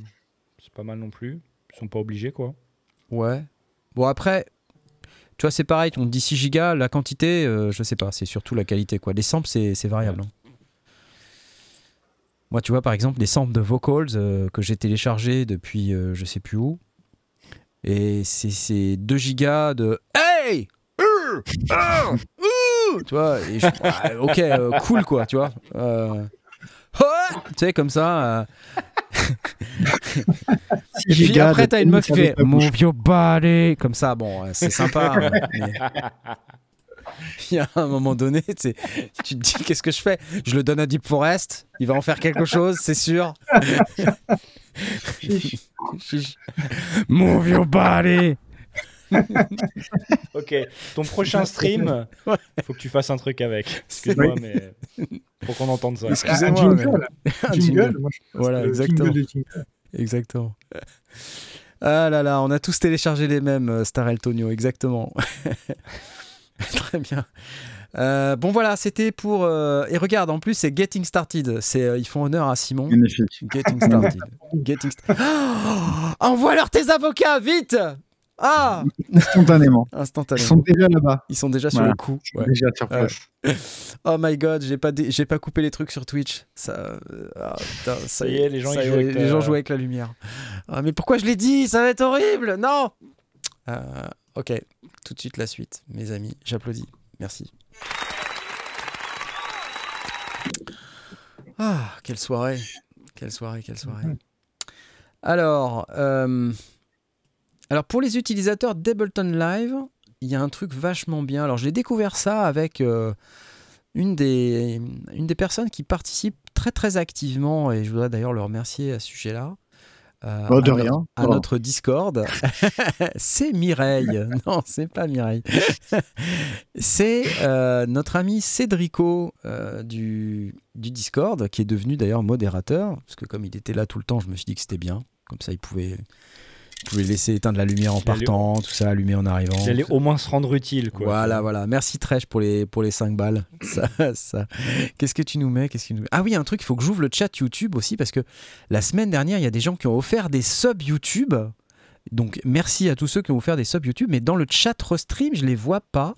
c'est pas mal non plus. Ils sont pas obligés, quoi. ouais bon après tu vois c'est pareil on dit 6 gigas la quantité euh, je sais pas c'est surtout la qualité quoi les samples c'est c'est variable hein. moi tu vois par exemple des samples de vocals euh, que j'ai téléchargés depuis euh, je sais plus où et c'est- c'est 2 gigas de hey ah, tu vois et je- ah, ok euh, cool quoi tu vois Euh, ah, tu sais comme ça euh, et puis après t'as une meuf qui fait move your body comme ça bon c'est sympa mais il y a un moment donné tu te dis qu'est-ce que je fais? Je le donne à Deep Forest il va en faire quelque chose c'est sûr. Move your body Ok, ton prochain stream, faut que tu fasses un truc avec. Excuse-moi, mais faut qu'on entende ça. Un excusez-moi jingle, mais- un jingle, moi, je pense Voilà, exactement. jingle. Exactement. Ah là là, on a tous téléchargé les mêmes, euh, Star Eltonio, exactement. Très bien. Euh, bon voilà, c'était pour... euh, Et regarde, en plus, c'est Getting Started. C'est, euh, ils font honneur à Simon. Magnifique. Getting Started. Getting sta- Oh Envoie-leur tes avocats, vite Ah Instantanément. Ils Instantanément. sont déjà là-bas. Ils sont déjà sur Voilà. le coup. Ils ouais. Déjà sur place. Oh my god, j'ai pas, dé- j'ai pas coupé les trucs sur Twitch. Ça, euh, ah, putain, ça Ça y est, les gens, ils jouent est, avec les gens jouent avec la lumière. Ah, mais pourquoi je l'ai dit? Ça va être horrible Non Euh, Ok, tout de suite la suite, mes amis. J'applaudis. Merci. Ah, quelle soirée Quelle soirée, quelle soirée. Alors, euh, alors pour les utilisateurs d'Ableton Live, il y a un truc vachement bien. Alors, j'ai découvert ça avec euh, une, des, une des personnes qui participe très très activement, et je voudrais d'ailleurs le remercier à ce sujet-là. euh, Oh, de à, rien. à Oh. notre Discord. c'est Mireille. Non, c'est pas Mireille. c'est euh, notre ami Cédrico euh, du, du Discord, qui est devenu d'ailleurs modérateur, parce que comme il était là tout le temps, je me suis dit que c'était bien. Comme ça, il pouvait, il pouvait laisser éteindre la lumière en partant, tout ça, allumer en arrivant. Il allait au moins se rendre utile, quoi. Voilà, voilà. Merci Trèche pour les, pour les 5 balles. Ça, ça. Qu'est-ce que tu nous mets? Qu'est-ce que tu nous Ah oui, un truc, il faut que j'ouvre le chat YouTube aussi parce que la semaine dernière, il y a des gens qui ont offert des subs YouTube. Donc merci à tous ceux qui ont offert des subs YouTube, mais dans le chat restream, je les vois pas.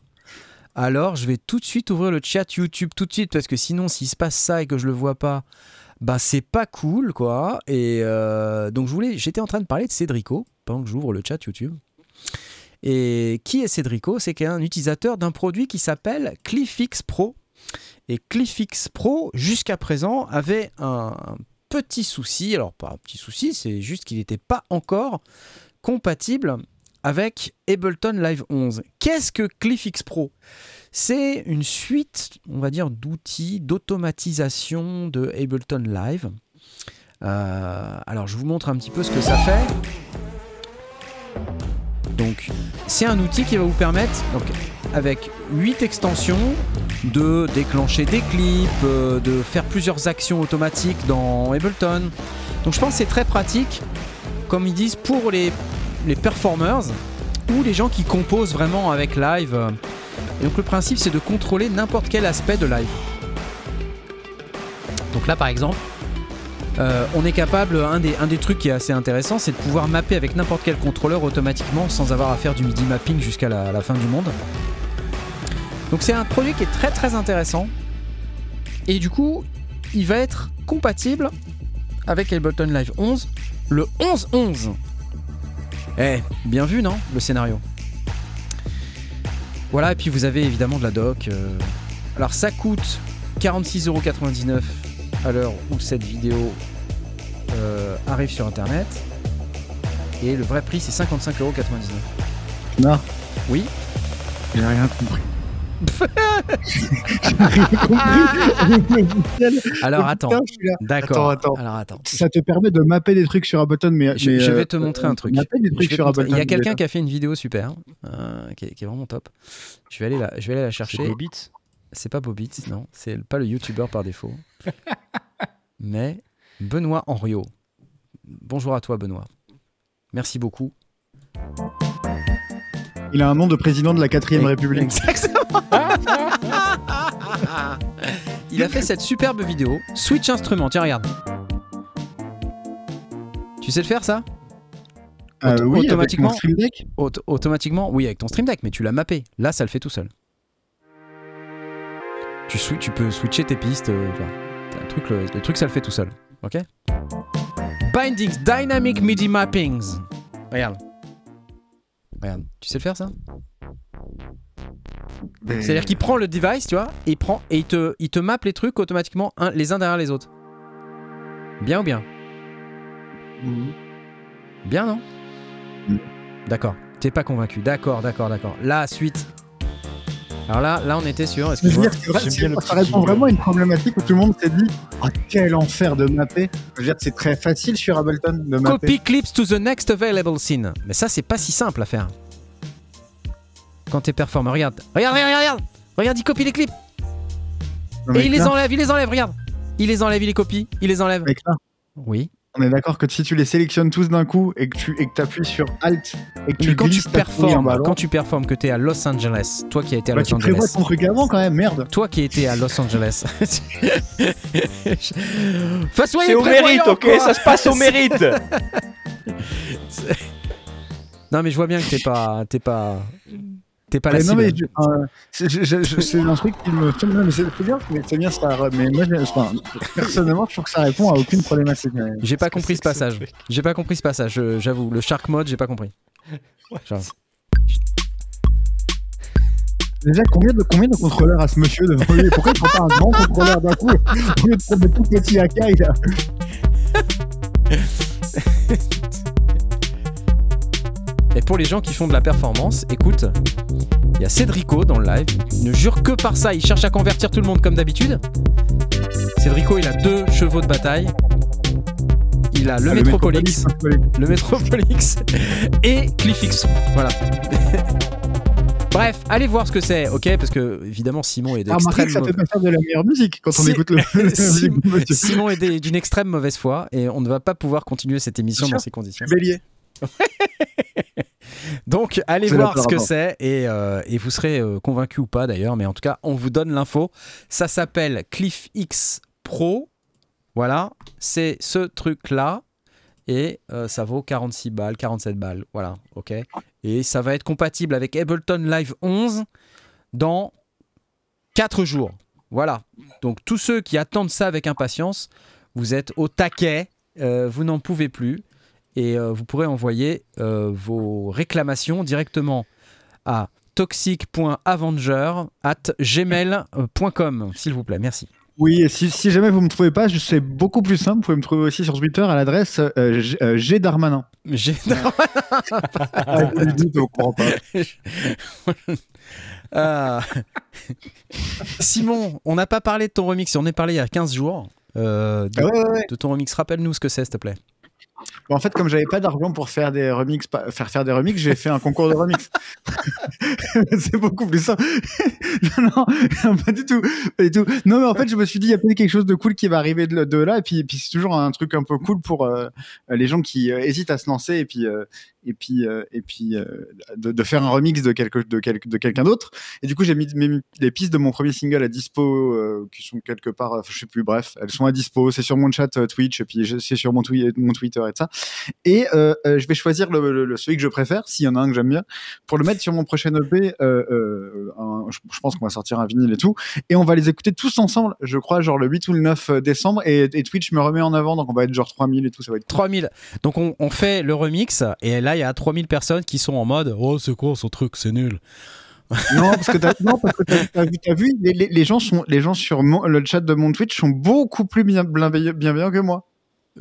Alors, je vais tout de suite ouvrir le chat YouTube tout de suite parce que sinon, s'il se passe ça et que je le vois pas, bah c'est pas cool quoi. Et euh, donc je voulais, j'étais en train de parler de Cédrico pendant que j'ouvre le chat YouTube. Et qui est Cédrico? C'est qu'un utilisateur d'un produit qui s'appelle Cliffix Pro. Et CliffX Pro, jusqu'à présent, avait un petit souci. Alors, pas un petit souci, c'est juste qu'il n'était pas encore compatible avec Ableton Live 11. Qu'est-ce que CliffX Pro? C'est une suite, on va dire, d'outils d'automatisation de Ableton Live. Euh, alors, je vous montre un petit peu ce que ça fait. Donc, c'est un outil qui va vous permettre, donc, avec 8 extensions, de déclencher des clips, euh, de faire plusieurs actions automatiques dans Ableton. Donc, je pense que c'est très pratique, comme ils disent, pour les, les performers ou les gens qui composent vraiment avec live. Et donc, le principe, c'est de contrôler n'importe quel aspect de live. Donc là, par exemple, euh, on est capable, un des, trucs qui est assez intéressant, c'est de pouvoir mapper avec n'importe quel contrôleur automatiquement sans avoir à faire du MIDI mapping jusqu'à la, la fin du monde. Donc c'est un produit qui est très très intéressant. Et du coup, il va être compatible avec Ableton Live 11 le 11-11. Eh, bien vu, non Le scénario? Voilà, et puis vous avez évidemment de la doc. euh. Alors ça coûte 46,99€ à l'heure où cette vidéo euh, arrive sur internet. Et le vrai prix c'est 55,99€. Non, Oui j'ai rien compris. j'ai rien compris. Alors attends, d'accord. Attends, attends. Alors attends. Ça te permet de mapper des trucs sur Ableton, mais. Je, mais, je vais euh, te montrer un truc. Des trucs sur Ableton. Il y a quelqu'un qui a fait une vidéo super, euh, qui, est, qui est vraiment top. Je vais aller la, je vais aller la chercher. C'est pas Bobit, non. C'est pas le youtubeur par défaut. Mais Benoît Henriot. Bonjour à toi, Benoît. Merci beaucoup. Il a un nom de président de la 4ème République. Exactement. Il a fait cette superbe vidéo. Switch instrument, tiens, regarde. Tu sais le faire, ça? Euh, Auto- oui, avec automatiquement. mon Stream Deck. Auto- Automatiquement, oui, avec ton Stream Deck, mais tu l'as mappé. Là, ça le fait tout seul. Tu, peux switcher tes pistes. euh, un truc, le, le truc, ça le fait tout seul. Ok? Bindings, Dynamic MIDI Mappings. Regarde. Regarde. Tu sais le faire, ça? C'est-à-dire qu'il prend le device, tu vois, et il, prend, et il, te, il te mappe les trucs automatiquement un- les uns derrière les autres. Bien ou bien? Mhm. Bien, non? Mm. D'accord. T'es pas convaincu. D'accord, d'accord, d'accord. La suite. Alors là, là, on était sur. Je veux Excuse-moi. dire, c'est vrai, J'aime c'est- bien le ça répond vraiment à une problématique où tout le monde s'est dit Ah, quel enfer de mapper. Je veux dire, c'est très facile sur Ableton de mapper. Copy clips to the next available scene. Mais ça, c'est pas si simple à faire. Quand t'es performeur, regarde. Regarde, regarde, regarde. Regarde, il copie les clips. Non, Et il les enlève, il les enlève, regarde. Il les enlève, il les copie, il les enlève. mec, là, Oui. On est d'accord que si tu les sélectionnes tous d'un coup et que tu et que appuies sur Alt et que tu Mais quand tu glisses performes, ballon, quand tu performes que t'es à Los Angeles, toi qui as été à bah, Los tu prévois Angeles. ton truc avant quand même, merde. Toi qui étais à Los Angeles. Enfin, soyez C'est au mérite, ok quoi. Ça se passe au mérite Non, mais je vois bien que t'es pas, t'es pas, t'es pas la Mais non, cible. mais je- euh, c'est je- je- je- c'est un truc qui me mais c'est c'est bien, mais c'est bien ça. Mais moi, enfin, personnellement, je trouve que ça répond à aucune problématique. J'ai pas compris ce passage. J'ai pas compris ce passage. J'avoue, le shark mode, j'ai pas compris. J'avoue. Déjà, combien de, combien de contrôleurs a ce monsieur devant lui? Pourquoi il prend pas un grand contrôleur d'un coup au lieu de prendre des tout petits Akai là pour les gens qui font de la performance, écoute, il y a Cédrico dans le live. Il ne jure que par ça. Il cherche à convertir tout le monde comme d'habitude. Cédrico, il a deux chevaux de bataille. Il a le Ah, Metropolix, le Metropolix et Cliffix. Voilà. Bref, allez voir ce que c'est, ok? Parce que évidemment, Simon est T'as remarqué que ça d'extrême fait pas faire de la meilleure musique quand on Si- écoute le. la Sim- musique de monsieur. Simon est d'une extrême mauvaise foi et on ne va pas pouvoir continuer cette émission dans ces conditions. Bélier. Donc allez voir ce que c'est et, euh, et vous serez euh, convaincu ou pas d'ailleurs, mais en tout cas on vous donne l'info. Ça s'appelle Cliff X Pro. Voilà, c'est ce truc là et euh, ça vaut 46 balles, 47 balles. Voilà, ok. Et ça va être compatible avec Ableton Live 11 dans 4 jours. Voilà. Donc tous ceux qui attendent ça avec impatience, vous êtes au taquet, euh, vous n'en pouvez plus et euh, vous pourrez envoyer euh, vos réclamations directement à toxic.avenger at gmail.com, s'il vous plaît. Merci. Oui, et si, si jamais vous me trouvez pas, c'est beaucoup plus simple. Vous pouvez me trouver aussi sur Twitter à l'adresse euh, G- euh, G Darmanin. Ah, vous le dites, on comprend pas. Ah. Simon, on n'a pas parlé de ton remix, on est parlé il y a 15 jours. Euh, Ah ouais, ouais, ouais. de ton remix, rappelle-nous ce que c'est, s'il te plaît. En fait, comme j'avais pas d'argent pour faire des remix, faire faire des remix, j'ai fait un concours de remix. c'est beaucoup plus simple. non, non, pas du tout. Non, mais en fait, je me suis dit, il y a peut-être quelque chose de cool qui va arriver de, là, et puis, et puis c'est toujours un truc un peu cool pour euh, les gens qui euh, hésitent à se lancer, et puis, euh, et puis, euh, et puis, euh, de, faire un remix de quelque, de quelque, de quelqu'un d'autre. Et du coup, j'ai mis, les pistes de mon premier single à dispo, euh, qui sont quelque part, je sais plus, bref, elles sont à dispo. C'est sur mon chat Twitch, et puis c'est sur mon, twi- mon Twitter et tout ça. Et je vais choisir le, celui que je préfère, s'il y en a un que j'aime bien, pour le mettre sur mon prochain EP. Je, pense qu'on va sortir un vinyle et tout. Et on va les écouter tous ensemble, je crois, genre le 8 ou le 9 décembre. Et, Twitch me remet en avant, donc on va être genre 3000 et tout, ça va être 3000. Donc on, on fait le remix, et là, il y a 3000 personnes qui sont en mode Oh, c'est quoi ce truc, c'est nul. Non, parce que t'as, vu, les, gens sont, les gens sur le chat de mon Twitch sont beaucoup plus bien, bienveillants bienveillants que moi.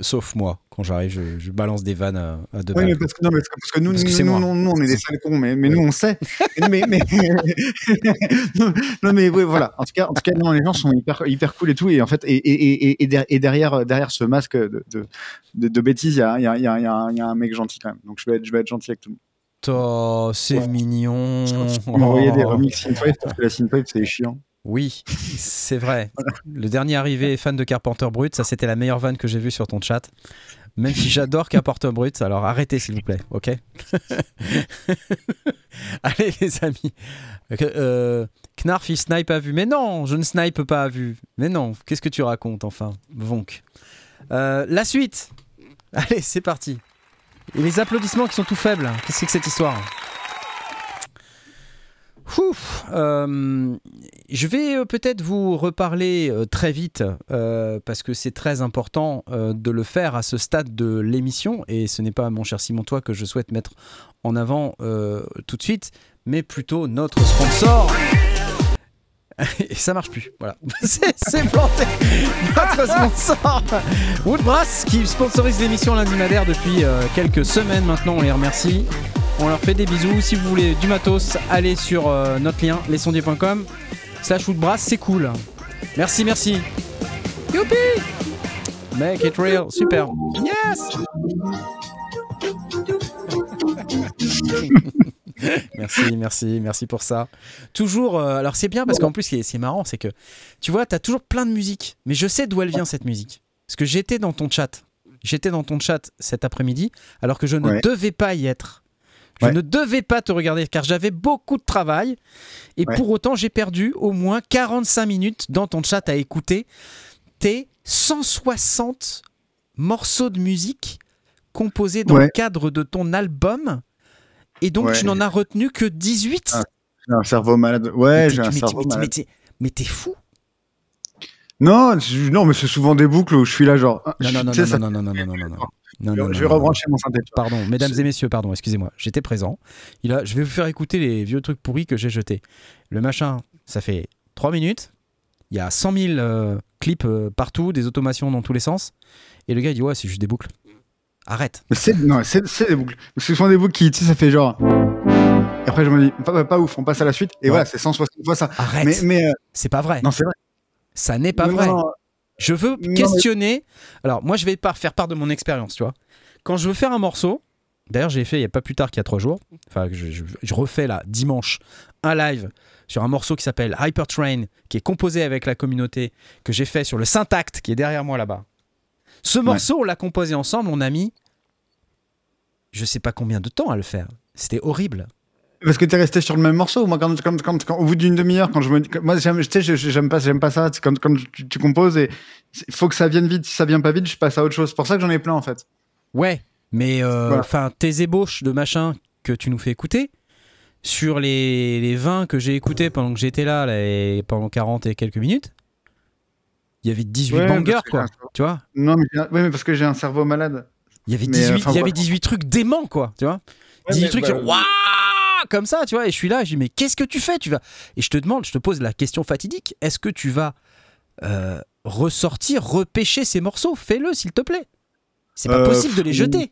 Sauf moi, quand j'arrive, je, je balance des vannes à, à deux Oui, mais parce que, non, parce que, parce que nous, Parce que nous, on est des sales cons, mais, mais nous, on sait. mais, mais, non, mais oui, voilà. En tout cas, en tout cas, non, les gens sont hyper, hyper cool et tout. Et en fait, et, et, et, et, der- et derrière, derrière ce masque de, de, de, de bêtises, il y a, il y, a, il y, a, il y a un- mec gentil quand même. Donc, je vais être, je vais être gentil avec tout le monde. Oh, c'est Ouais. mignon. On m'a envoyé des Oh. remix synthwave parce que la synthwave, c'est chiant. Oui, c'est vrai. Le dernier arrivé fan de Carpenter Brut, ça c'était la meilleure vanne que j'ai vue sur ton chat. Même si j'adore Carpenter Brut, alors arrêtez s'il vous plaît, ok? Allez les amis. Euh, Knarf il snipe à vue. Mais non, je ne snipe pas à vue. Mais non, qu'est-ce que tu racontes enfin Vonk? Euh, la suite. Allez, c'est parti. Et les applaudissements qui sont tout faibles. Qu'est-ce que c'est que cette histoire? Euh, je vais euh, peut-être vous reparler euh, très vite parce que c'est très important de le faire à ce stade de l'émission. Et ce n'est pas mon cher Simon toi que je souhaite mettre en avant tout de suite mais plutôt notre sponsor. Et ça marche plus voilà. C'est planté. Notre sponsor Woodbrass qui sponsorise l'émission lundi depuis quelques semaines maintenant. On les remercie on leur fait des bisous. Si vous voulez du matos, allez sur euh, notre lien, lesondiers.com. Slash Woodbrass, c'est cool. Merci, merci. Youpi Make it real. Super. Yes Merci, merci, merci pour ça. Toujours, euh, alors c'est bien parce qu'en plus, c'est marrant, c'est que tu vois, t'as toujours plein de musique, mais je sais d'où elle vient cette musique. Parce que j'étais dans ton chat. J'étais dans ton chat cet après-midi, alors que je ne Ouais. devais pas y être. Je Ouais. ne devais pas te regarder car j'avais beaucoup de travail et Ouais. pour autant j'ai perdu au moins 45 minutes dans ton chat à écouter tes 160 morceaux de musique composés dans Ouais. le cadre de ton album et donc tu n'en as retenu que 18 Ah, J'ai un cerveau malade. Ouais, j'ai un cerveau malade. mais t'es- fou Non, non, mais c'est souvent des boucles où je suis là, genre. Non, je- non, non, non, non, non, non, non, non, non. Je vais rebrancher mon synthé. Pardon, mesdames et messieurs, pardon, excusez-moi, j'étais présent. Il a, je vais vous faire écouter les vieux trucs pourris que j'ai jetés. Le machin, ça fait 3 minutes. Il y a 100 000 euh, clips euh, partout, des automations dans tous les sens. Et le gars il dit ouais, c'est juste des boucles. Arrête. C'est non, c'est c'est des boucles. Parce que ce sont des boucles qui, tu sais, ça fait genre. Et après, je me dis, pas, pas, pas ouf, on passe à la suite. Et Ouais. voilà, c'est 160 fois ça. Arrête. Mais, mais euh, C'est pas vrai. non, c'est vrai. Ça n'est pas Non, vrai. non, non. Je veux questionner. Alors, moi, je vais pas faire part de mon expérience, tu vois. Quand je veux faire un morceau, d'ailleurs, j'ai fait il y a pas plus tard qu'il y a trois jours, enfin, je, je- je refais là, dimanche, un live sur un morceau qui s'appelle Hypertrain, qui est composé avec la communauté, que j'ai fait sur le Syntact, qui est derrière moi là-bas. Ce morceau, on l'a composé ensemble, on a mis, je sais pas combien de temps à le faire. C'était horrible. Parce que t'es resté sur le même morceau. Moi, quand, quand, quand, quand- au bout d'une demi-heure, quand je me moi, j'aime, tu sais, j'aime pas, j'aime pas ça. C'est quand, quand tu, tu composes et il faut que ça vienne vite. Si ça vient pas vite, je passe à autre chose. C'est pour ça que j'en ai plein, en fait. Ouais, mais euh, Voilà. tes ébauches de machin que tu nous fais écouter sur les, les 20 que j'ai écoutés pendant que j'étais là, là, et pendant 40 et quelques minutes, il y avait 18 Ouais, bangers quoi, tu vois? Non, mais, ouais, parce que j'ai un cerveau malade. Il y avait Mais, 18 enfin, il y avait voilà. 18 trucs déments quoi, tu vois? Ouais, 18 mais, trucs bah, genre waouh comme ça, tu vois. Et je suis là, je dis mais qu'est-ce que tu fais Tu vas? Et je te demande, je te pose la question fatidique est-ce que tu vas euh, ressortir, repêcher ces morceaux? Fais-le, s'il te plaît. C'est pas Euh, possible de les jeter.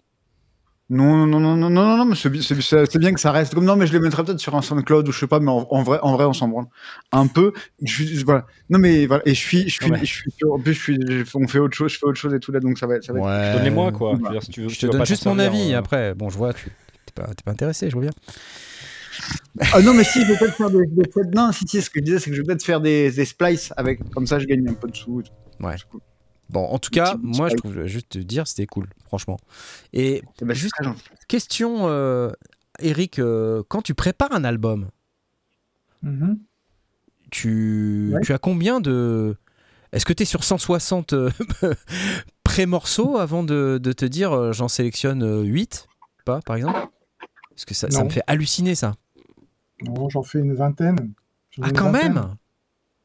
Non, non, non, non, non, non, non, mais c'est bi- c'est c'est- c'est bien que ça reste comme non, mais je les mettrais peut-être sur un SoundCloud ou je sais pas, mais en, en vrai, en vrai, on s'en branle un peu. Je suis, je- voilà. Non, mais voilà, et je suis, je suis, Ouais. je suis, en plus, je suis, je- on fait autre chose, je fais autre chose et tout là, donc ça va, ça va. être- Ouais. Donnez-moi quoi. veux dire, si tu veux- Je tu te donne juste mon avis. euh, Après, bon, je vois, tu t'es pas, t'es pas intéressé, je vois bien. Ah non, mais si, je vais peut-être faire des, Non, si, si, ce que je disais, c'est que je vais peut-être faire des, des splices avec, comme ça, je gagne un peu de sous. Ouais. Cool. Bon, en tout cas, moi, je trouve, juste te dire, c'était cool, franchement. Et Eh ben, Juste- question, euh, Eric, euh, quand tu prépares un album, Mhm. tu, Ouais. tu as combien de. Est-ce que tu es sur 160 euh, pré-morceaux avant de, de te dire euh, j'en sélectionne euh, 8 Pas, par exemple? Parce que ça, ça me fait halluciner, ça. Non, j'en fais une vingtaine. J'en Ah, une quand vingtaine. même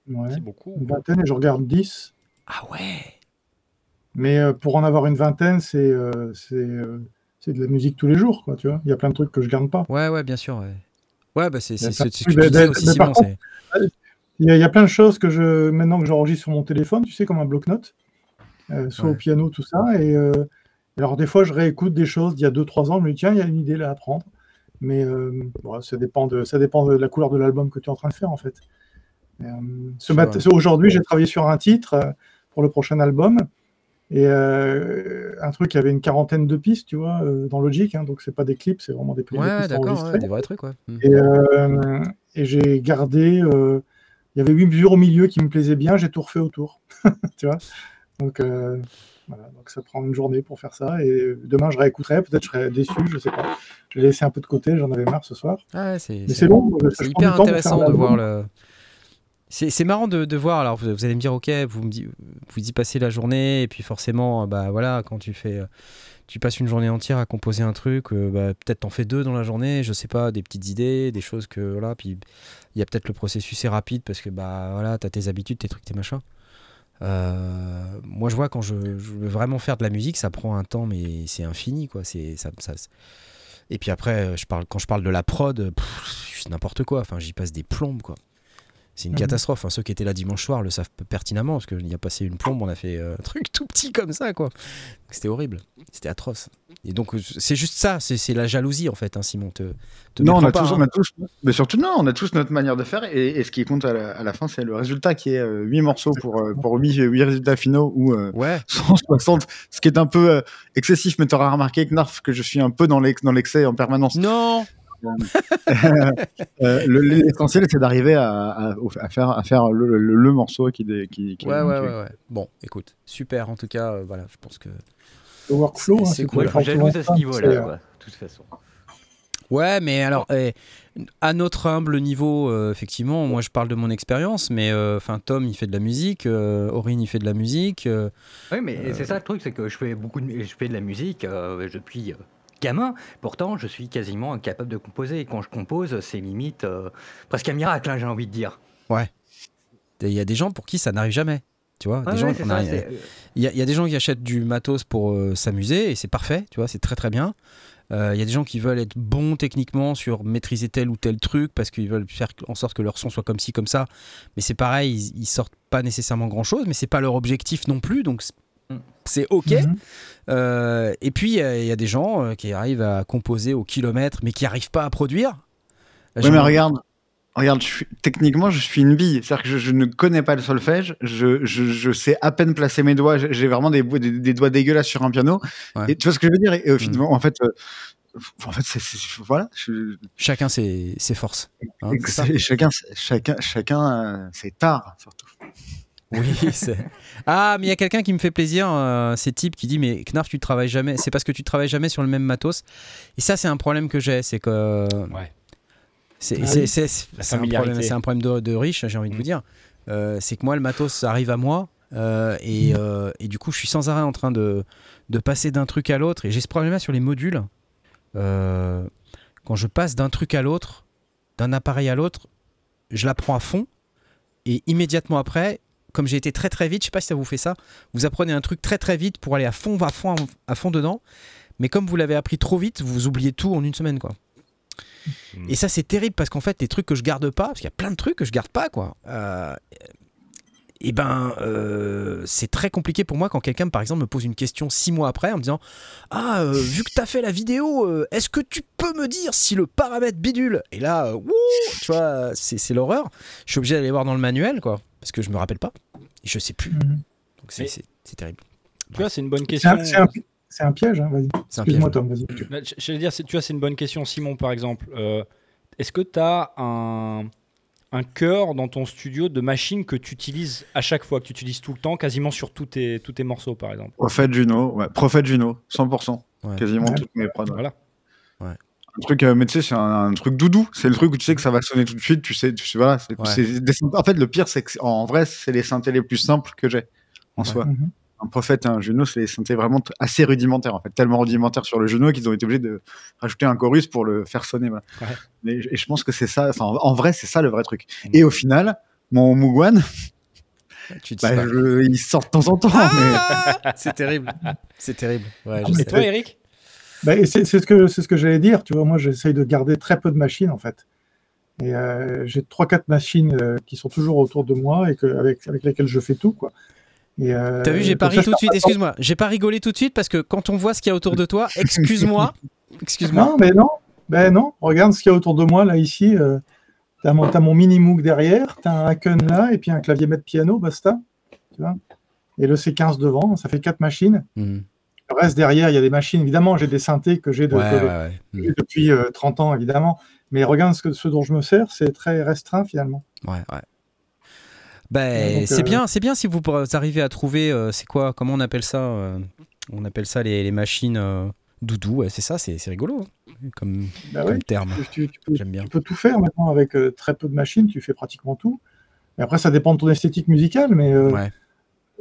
Ouais, C'est beaucoup. une vingtaine et je regarde 10. Ah ouais Mais euh, pour en avoir une vingtaine, c'est euh, c'est euh, c'est de la musique tous les jours, quoi, tu vois. Il y a plein de trucs que je garde pas. Ouais, ouais, bien sûr. Ouais, ouais bah c'est ce que tu disais aussi, Simon. Il y, a, il y a plein de choses que je maintenant que j'enregistre sur mon téléphone, tu sais, comme un bloc-notes, euh, soit Ouais. au piano, tout ça. Et euh, alors des fois, je réécoute des choses d'il y a 2-3 ans. Je me dis tiens, il y a une idée là à prendre. Mais euh, bon, ça dépend de ça dépend de la couleur de l'album que tu es en train de faire en fait. Euh, ce Aujourd'hui, j'ai travaillé sur un titre euh, pour le prochain album. Et euh, un truc, y avait une quarantaine de pistes, tu vois, euh, dans Logic. hein, donc, c'est pas des clips, c'est vraiment des, Ouais, pistes enregistrées. ouais, des vrais trucs, ouais. Mm. Et, euh, et j'ai gardé. il y avait huit mesures au milieu qui me plaisaient bien, j'ai tout refait autour. tu vois donc, voilà, donc ça prend une journée pour faire ça. Et demain, je réécouterai. Peut-être je serai déçu, je sais pas. Je l'ai laissé un peu de côté, j'en avais marre ce soir. Ah ouais, Mais c'est long. C'est hyper intéressant de voir le. C'est c'est marrant de, de voir. Alors vous, vous allez me dire, ok, vous me di- vous y passez la journée et puis forcément, bah voilà, quand tu fais, tu passes une journée entière à composer un truc, euh, bah, peut-être t'en fais deux dans la journée, je sais pas, des petites idées, des choses que voilà. Puis il y a peut-être le processus est rapide parce que bah voilà, t'as tes habitudes, tes trucs, tes machins. Euh, moi, je vois quand je, veux vraiment faire de la musique, ça prend un temps, mais c'est infini, quoi. C'est ça, ça- Et puis après, je parle, quand je parle de la prod, n'importe quoi. Enfin, j'y passe des plombes, quoi. C'est une Mhm. catastrophe. Enfin, ceux qui étaient là dimanche soir le savent pertinemment, parce qu'il y a passé une plombe, on a fait euh, un truc tout petit comme ça, quoi. C'était horrible. C'était atroce. Et donc, euh, c'est juste ça. C'est la jalousie, en fait, hein, Simon. Te, te Non, on méprends a, pas, tous, hein. on a tous, mais surtout non, on a tous notre manière de faire et, et ce qui compte à la, à la fin, c'est le résultat qui est 8 morceaux pour, euh, pour 8, résultats finaux ou euh, Ouais, 160, ce qui est un peu euh, excessif, mais tu auras remarqué, Knarf, que je suis un peu dans l'ex- dans l'excès en permanence. non Euh, L'essentiel, c'est d'arriver à, à- au- à faire, à faire le, le- le morceau qui, dé- qui, qui- Ouais, ouais, qui- ouais, ouais. Bon, écoute, super. En tout cas, euh, voilà, je pense que. Le workflow, C'est- hein, cool. À ce niveau-là, quoi, de toute façon. Ouais, mais alors, eh, à notre humble niveau, euh, effectivement, moi je parle de mon expérience, mais euh, enfin Tom il fait de la musique, euh, Aurine il fait de la musique. euh, Oui, mais c'est ça le truc, c'est que je fais beaucoup de, je fais de la musique euh, depuis euh, gamin. Pourtant, je suis quasiment incapable de composer. Et quand je compose, c'est limite euh, presque un miracle, hein, j'ai envie de dire. Il y a des gens pour qui ça n'arrive jamais. Tu vois, des Ouais, gens ouais, ça, y, a- il y a des gens qui achètent du matos pour euh, s'amuser et c'est parfait, tu vois, c'est très très bien. Euh, Il y a des gens qui veulent être bons techniquement sur maîtriser tel ou tel truc parce qu'ils veulent faire en sorte que leur son soit comme ci, comme ça. Mais c'est pareil, ils, ils sortent pas nécessairement grand chose, mais c'est pas leur objectif non plus, donc c'est- Mm. ok. Mhm. Euh, et puis il y, a- il y a des gens euh, qui arrivent à composer au kilomètre, mais qui n'arrivent pas à produire. Ouais, mais regarde, regarde, je suis- techniquement, je suis une bille. C'est-à-dire que je, je ne connais pas le solfège. Je, je, je sais à peine placer mes doigts. J'ai vraiment des, des, des doigts dégueulasses sur un piano. Ouais. Et tu vois ce que je veux dire? Et, au Mm. final, en fait, euh, en fait, voilà. Chacun ses, ses forces. hein, chacun, chacun, chacun, euh, c'est tard surtout. Oui, c'est. Ah, mais il y a quelqu'un qui me fait plaisir, euh, c'est Type qui dit Mais Knarf, tu travailles jamais. C'est parce que tu travailles jamais sur le même matos. Et ça, c'est un problème que j'ai. C'est que. Ouais. C'est Ah c'est- oui. un problème, un problème de, de riche, j'ai envie de Mm. vous dire. Euh, c'est que moi, le matos arrive à moi. euh, et, euh, et du coup, je suis sans arrêt en train de, de passer d'un truc à l'autre. Et j'ai ce problème-là sur les modules. Euh, quand je passe d'un truc à l'autre, d'un appareil à l'autre, je la prends à fond. Et immédiatement après, comme j'ai été très très vite, je sais pas si ça vous fait ça, vous apprenez un truc très très vite pour aller à fond, à fond, à fond dedans. Mais comme vous l'avez appris trop vite, vous oubliez tout en une semaine, quoi. Et ça, c'est terrible parce qu'en fait, les trucs que je garde pas, parce qu'il y a plein de trucs que je garde pas, quoi. Euh, et ben, euh, c'est très compliqué pour moi quand quelqu'un, par exemple, me pose une question six mois après en me disant Ah, euh, vu que tu as fait la vidéo, est-ce que tu peux me dire si le paramètre bidule? Et là, wouh, tu vois, c'est c'est l'horreur. Je suis obligé d'aller voir dans le manuel, quoi, parce que je me rappelle pas. Je sais plus. Mhm. Donc c'est Mais- c'est- c'est terrible. Tu vois, c'est une bonne question. c'est un- c'est un piège, hein, vas-y. C'est un piège. Tom, vas-y. Là, j- J'allais dire, c'est- tu vois, c'est une bonne question, Simon, par exemple. Euh, Est-ce que tu as un, un cœur dans ton studio de machines que tu utilises à chaque fois, que tu utilises tout le temps, quasiment sur tous tes, tous tes morceaux, par exemple? Prophète Juno, ouais. Prophète Juno, 100%. Ouais. Quasiment Ouais. toutes mes prods. ouais. Un truc, euh, mais tu sais, c'est un, un truc doudou. C'est le truc où tu sais que ça va sonner tout de suite. Tu sais, tu sais voilà. c'est- Ouais. c'est des synthés- En fait, le pire, c'est que en vrai, c'est les synthés les plus simples que j'ai en Ouais. soi. Mhm. Un prophète et un Juno, c'est des synthés vraiment assez rudimentaires en fait, tellement rudimentaires sur le Juno qu'ils ont été obligés de rajouter un chorus pour le faire sonner. voilà. Ouais. Mais- et je pense que c'est ça. Enfin, en- en vrai, c'est ça le vrai truc. Mm. Et au final, mon Mugwan, Tu te bah, je- il sort de temps en temps. mais... Ah c'est terrible. C'est terrible. Ouais, je mais sais. Et toi, Eric? Bah, c'est ce que, c'est ce que j'allais dire. Tu vois, moi, j'essaye de garder très peu de machines, en fait. Et euh, j'ai trois, quatre machines euh, qui sont toujours autour de moi et que, avec, avec lesquelles je fais tout, quoi. Euh, T'as vu, j'ai pas ri tout de suite. Excuse-moi. J'ai pas rigolé tout de suite parce que quand on voit ce qu'il y a autour de toi, excuse-moi. Excuse-moi. Non, mais non. Ben non. Regarde ce qu'il y a autour de moi, là, ici. Euh, t'as mon, t'as mon mini Moog derrière, t'as un Haken là, et puis un clavier maître piano, basta. Tu vois et le C15 devant, ça fait quatre machines. Hmm. Le reste derrière, il y a des machines. Évidemment, j'ai des synthés que j'ai de- Ouais, de- ouais, ouais. J'ai depuis euh, 30 ans, évidemment. Mais regarde ce, que, ce dont je me sers, c'est très restreint, finalement. Ouais, ouais. Ben, c'est euh, bien, c'est bien si vous arrivez à trouver, euh, c'est quoi, comment on appelle ça euh, On appelle ça les, les machines doudou, c'est ça, c'est rigolo hein, comme, Bah comme terme. Tu, tu peux, J'aime bien. tu peux tout faire maintenant avec très peu de machines, tu fais pratiquement tout. Et après, ça dépend de ton esthétique musicale, mais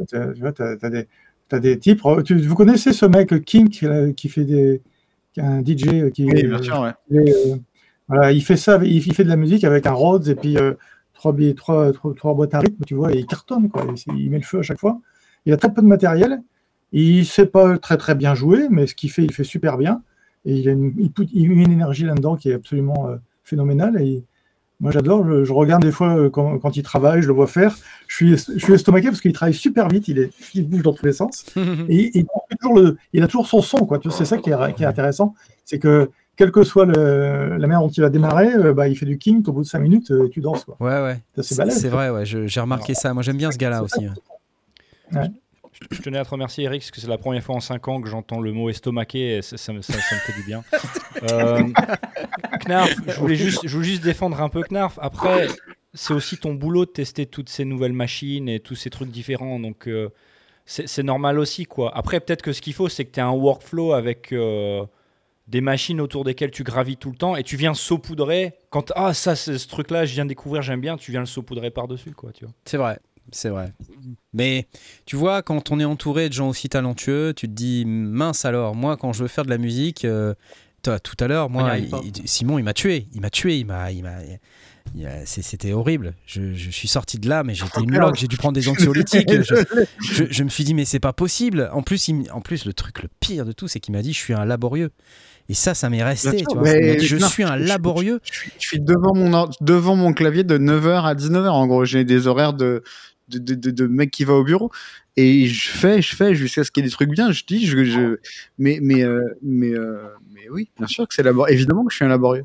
tu vois, t'as as des, t'as des types. Tu, vous connaissez ce mec Kink là, qui fait des. qui un DJ euh, qui Oui, bien sûr, ouais. euh, voilà, il fait ça, il, fait de la musique avec un Rhodes et puis euh, trois, trois, trois, trois boîtes à rythme, tu vois, et il cartonne, quoi. Il, met le feu à chaque fois. Il a très peu de matériel. Il sait pas très très bien jouer, mais ce qu'il fait, il fait super bien. Et il, a une, il, met une énergie là-dedans qui est absolument euh, phénoménale. Et moi, j'adore. Je, je regarde des fois euh, quand, quand il travaille, je le vois faire. Je suis, je suis estomaqué parce qu'il travaille super vite. Il, est, il bouge dans tous les sens. Et, et il, a toujours le- il a toujours son son, quoi. Tu vois, C'est ça qui est, qui est intéressant. C'est que, quelle que soit le- la manière dont il va démarrer, euh, bah, il fait du king. Au bout de 5 minutes, euh, tu danses, quoi. Ouais, ouais. C'est vrai, ouais, j'ai remarqué ça. Moi, j'aime bien ce gars-là aussi. ouais. Je tenais à te remercier, Eric, parce que c'est la première fois en 5 ans que j'entends le mot estomaqué et ça, ça me- ça- ça me fait du bien. Euh, Knarf, je voulais, juste, je voulais juste défendre un peu Knarf. Après, c'est aussi ton boulot de tester toutes ces nouvelles machines et tous ces trucs différents. Donc, euh, c'est normal aussi. quoi. Après, peut-être que ce qu'il faut, c'est que tu aies un workflow avec euh, des machines autour desquelles tu gravis tout le temps et tu viens saupoudrer. Quand, ah, ça, c'est ce truc-là, je viens de découvrir, j'aime bien, tu viens le saupoudrer par-dessus. quoi, tu vois. C'est vrai, c'est vrai. Mais tu vois, quand on est entouré de gens aussi talentueux, tu te dis mince alors, moi quand je veux faire de la musique, euh, toi, tout à l'heure, moi, il- Simon il m'a tué, il m'a tué, il m'a, il m'a, il a- c'est- c'était horrible. Je, je suis sorti de là, mais j'étais une loque, j'ai dû prendre des anxiolytiques. je, je, je me suis dit mais c'est pas possible. En plus, il en plus le truc le pire de tout, c'est qu'il m'a dit je suis un laborieux. Et ça, ça m'est resté. Sûr, tu vois. Dit, je non, suis un je- je- laborieux. Je suis, je suis devant, mon, devant mon clavier de 9h à 19h. En gros, j'ai des horaires de, de, de, de- de mec qui va au bureau. Et je fais, je fais jusqu'à ce qu'il y ait des trucs bien. Je dis, je, je, mais, mais, euh, mais, euh, mais oui, bien sûr que c'est laborieux. Évidemment que je suis un laborieux.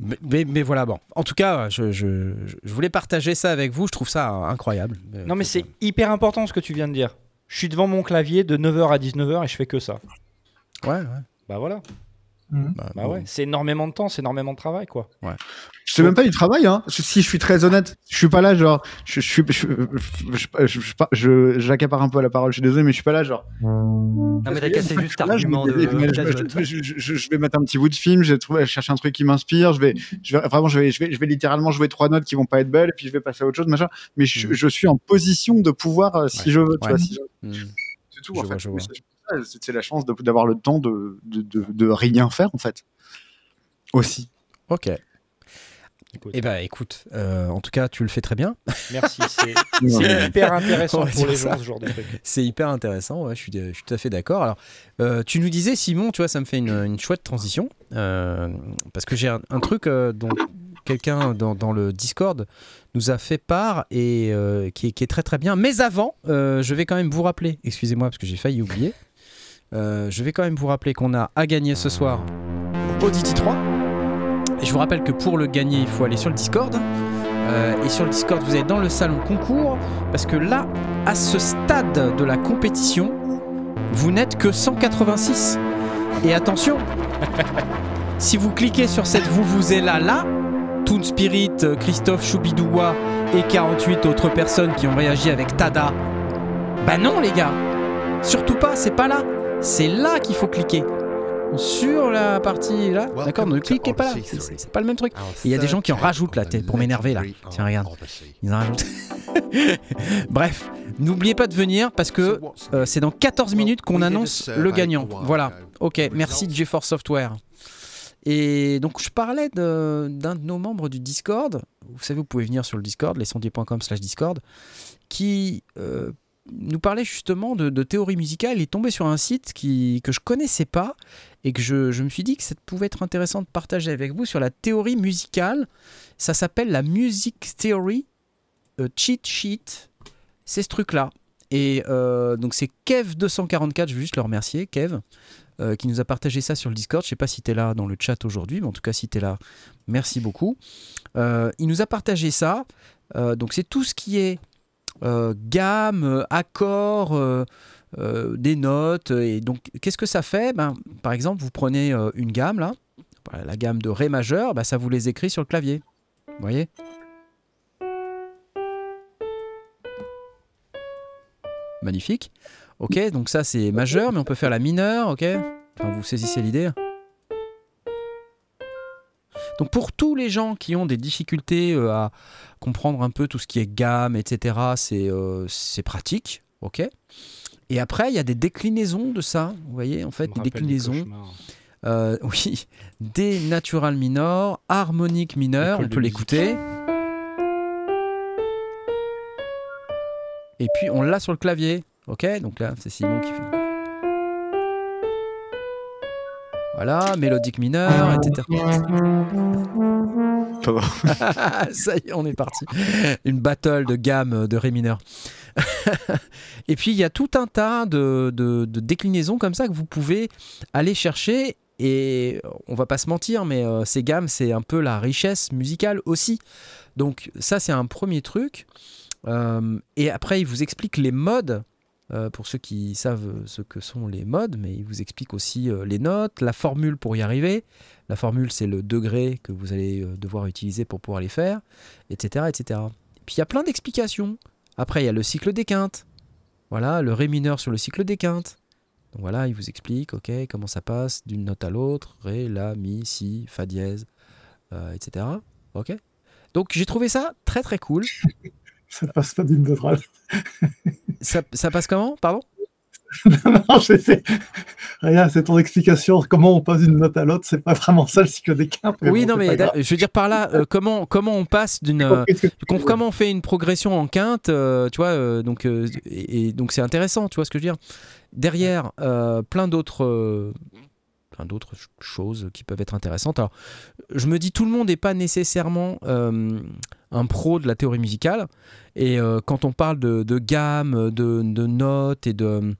Mais, mais, mais voilà, bon. En tout cas, je, je, je voulais partager ça avec vous. Je trouve ça incroyable. Euh, Non, mais c'est hyper important ce que tu viens de dire. Je suis devant mon clavier de 9h à 19h et je fais que ça. Ouais, ouais. Bah voilà. Bah, Bah bon. ouais. C'est énormément de temps, c'est énormément de travail, quoi. C'est même pas du travail, hein. Si je suis très honnête, je suis pas là, genre, je suis, j'accapare un peu la parole, je suis désolé, mais je suis pas là, genre. Non, mais t'as cassé juste Là, je, l'argument de. vais- je- d'Azot. je- je- je- je vais mettre un petit bout de film, je vais trouver, je cherche un truc qui m'inspire, je vais, je vais, vraiment, je vais, je vais, je vais littéralement jouer trois notes qui vont pas être belles, et puis je vais passer à autre chose, machin. Mais je, Mm. je suis en position de pouvoir, euh, si Ouais. je veux, tu Ouais. vois, si je- Hmm. c'est tout, Je en vois, fait. C'est- la chance d'avoir le temps de, de, de, de rien faire, en fait. Aussi. Ok. Écoute, Eh ben écoute, euh, en tout cas, tu le fais très bien. Merci, c'est hyper intéressant pour les ça. gens ce genre de truc. C'est hyper intéressant, ouais, je, suis, je suis tout à fait d'accord. Alors, euh, tu nous disais, Simon, tu vois, ça me fait une, une chouette transition, euh, parce que j'ai un, un truc euh, dont quelqu'un dans, dans le Discord nous a fait part et euh, qui, est, qui est très très bien. Mais avant, euh, je vais quand même vous rappeler, excusez-moi parce que j'ai failli oublier, euh, je vais quand même vous rappeler qu'on a à gagner ce soir Audity 3. Et je vous rappelle que pour le gagner, il faut aller sur le Discord. Euh, et sur le Discord, vous êtes dans le salon concours, parce que là, à ce stade de la compétition, vous n'êtes que 186. Et attention, si vous cliquez sur cette vous vous êtes là là, Toon Spirit, Christophe Choubidoua et 48 autres personnes qui ont réagi avec Tada, bah non les gars, surtout pas, c'est pas là, c'est là qu'il faut cliquer. Sur la partie là, d'accord, ne cliquez pas là, c'est- pas le même truc. Il y a des gens qui en rajoutent là, pour m'énerver là. Tiens, regarde. Ils en rajoutent. Bref, n'oubliez pas de venir parce que euh, c'est dans 14 minutes qu'on annonce le gagnant. Voilà. Ok, merci GeForce Software. Et donc je parlais d'un de, nos membres du Discord. Vous savez, vous pouvez venir sur le Discord, lescendiers.com slash Discord, qui euh, nous parlait justement de, théorie musicale. Est tombé sur un site qui, que je connaissais pas et que je, je me suis dit que ça pouvait être intéressant de partager avec vous sur la théorie musicale. Ça s'appelle la Music Theory euh, Cheat Sheet. C'est ce truc-là. Et euh, donc c'est Kev244, je veux juste le remercier, Kev, euh, qui nous a partagé ça sur le Discord. Je sais pas si tu es là dans le chat aujourd'hui, mais en tout cas si tu es là, merci beaucoup. Il nous a partagé ça. Donc c'est tout ce qui est gamme, euh, accord, euh, euh, des notes. Et donc qu'est-ce que ça fait? Ben, Par exemple, vous prenez euh, une gamme là, la gamme de Ré majeur, ben, ça vous les écrit sur le clavier. Voyez? Magnifique. Ok, donc ça c'est majeur, mais on peut faire la mineure, ok? Enfin, vous saisissez l'idée Donc pour tous les gens qui ont des difficultés euh, à comprendre un peu tout ce qui est gamme, etc., c'est euh, c'est pratique, ok Et après, il y a des déclinaisons de ça, vous voyez, en fait, des des déclinaisons. Euh, oui, D natural minor, harmonique mineur, École on peut l'écouter. Et puis on l'a sur le clavier, ok Donc là, c'est Simon qui fait. Voilà, mélodique mineur, etc. Ça y est, on est parti. Une battle de gamme de Ré mineur. Et puis il y a tout un tas de, de- de déclinaisons comme ça que vous pouvez aller chercher. Et on va pas se mentir, mais euh, ces gammes, c'est un peu la richesse musicale aussi. Donc ça, c'est un premier truc. Euh, et après, il vous explique les modes. Euh, pour ceux qui savent ce que sont les modes, mais il vous explique aussi euh, les notes, la formule pour y arriver. La formule, c'est le degré que vous allez euh, devoir utiliser pour pouvoir les faire, etc. etc. Et puis il y a plein d'explications. Après, il y a le cycle des quintes. Voilà, le ré mineur sur le cycle des quintes. Donc voilà, il vous explique, comment ça passe d'une note à l'autre, ré, la, mi, si, fa dièse, euh, etc. Donc j'ai trouvé ça très très cool. Ça passe pas d'une note à l'autre. Ça, ça passe comment Pardon? Non. Rien, c'est ton explication. Comment on passe d'une note à l'autre, c'est pas vraiment ça le cycle des quintes. Oui, bon, non, mais je veux dire par là, euh, comment, comment on passe d'une. Euh, comment on fait une progression en quinte, euh, tu vois, donc, et, et donc c'est intéressant, tu vois ce que je veux dire? Derrière, plein d'autres, plein d'autres ch- choses qui peuvent être intéressantes. Alors, je me dis, tout le monde n'est pas nécessairement un pro de la théorie musicale, et euh, quand on parle de, de gamme, de, de notes et de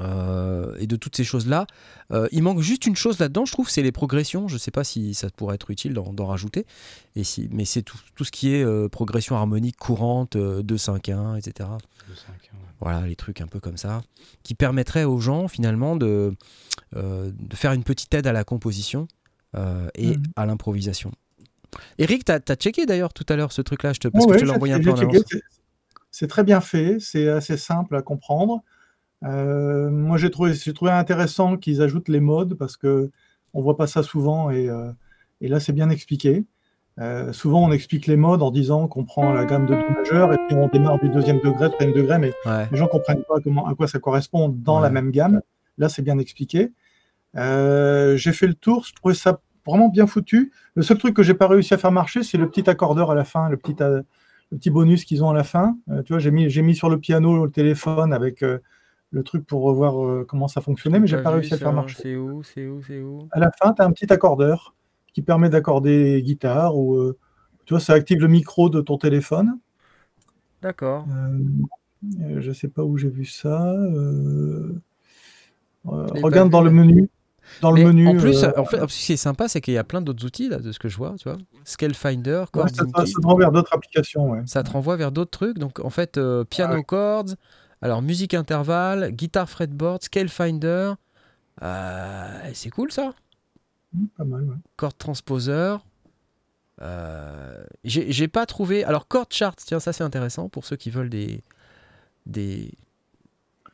euh, et de toutes ces choses-là. Euh, il manque juste une chose là-dedans, je trouve, c'est les progressions. Je ne sais pas si ça pourrait être utile d'en d'en rajouter, et si, mais c'est tout, tout ce qui est euh, progression harmonique courante, euh, 2-5-1, etc. Voilà, les trucs un peu comme ça, qui permettraient aux gens finalement de, euh, de faire une petite aide à la composition euh, et Mhm. à l'improvisation. Eric, tu as, checké d'ailleurs tout à l'heure ce truc-là, je te, parce que je te l'ai envoyé un peu en c'est- très bien fait, c'est assez simple à comprendre. Euh, moi, j'ai trouvé, intéressant qu'ils ajoutent les modes parce que on voit pas ça souvent et, euh, et là, c'est bien expliqué. Euh, souvent, on explique les modes en disant qu'on prend la gamme de do majeur et puis on démarre du deuxième degré, troisième degré, mais Ouais. les gens comprennent pas comment, à quoi ça correspond dans Ouais. la même gamme. Là, c'est bien expliqué. J'ai fait le tour, je trouvais ça vraiment bien foutu. Le seul truc que j'ai pas réussi à faire marcher, c'est le petit accordeur à la fin, le petit, euh, le petit bonus qu'ils ont à la fin. Euh, tu vois, j'ai mis, j'ai mis sur le piano le téléphone avec euh, le truc pour euh, comment ça fonctionnait, mais j'ai pas réussi à le faire marcher. C'est où C'est où C'est où? À la fin, tu as un petit accordeur qui permet d'accorder guitare ou tu vois, ça active le micro de ton téléphone. D'accord. Je sais pas où j'ai vu ça. regarde dans le menu. Dans le menu. en plus, euh, en fait, ce qui est sympa, c'est qu'il y a plein d'autres outils là, de ce que je vois, tu vois. Scale Finder, ouais, ça, ça, Input. ça te renvoie vers d'autres applications. Ouais. ça te renvoie vers d'autres trucs. Donc en fait, euh, piano Ouais. chords, alors musique intervalle, guitare fretboard, scale finder. Euh, c'est cool ça. Mmh, pas mal. ouais. Chord transposer. Euh, J'ai pas trouvé. Alors chord charts, tiens, ça c'est intéressant pour ceux qui veulent des des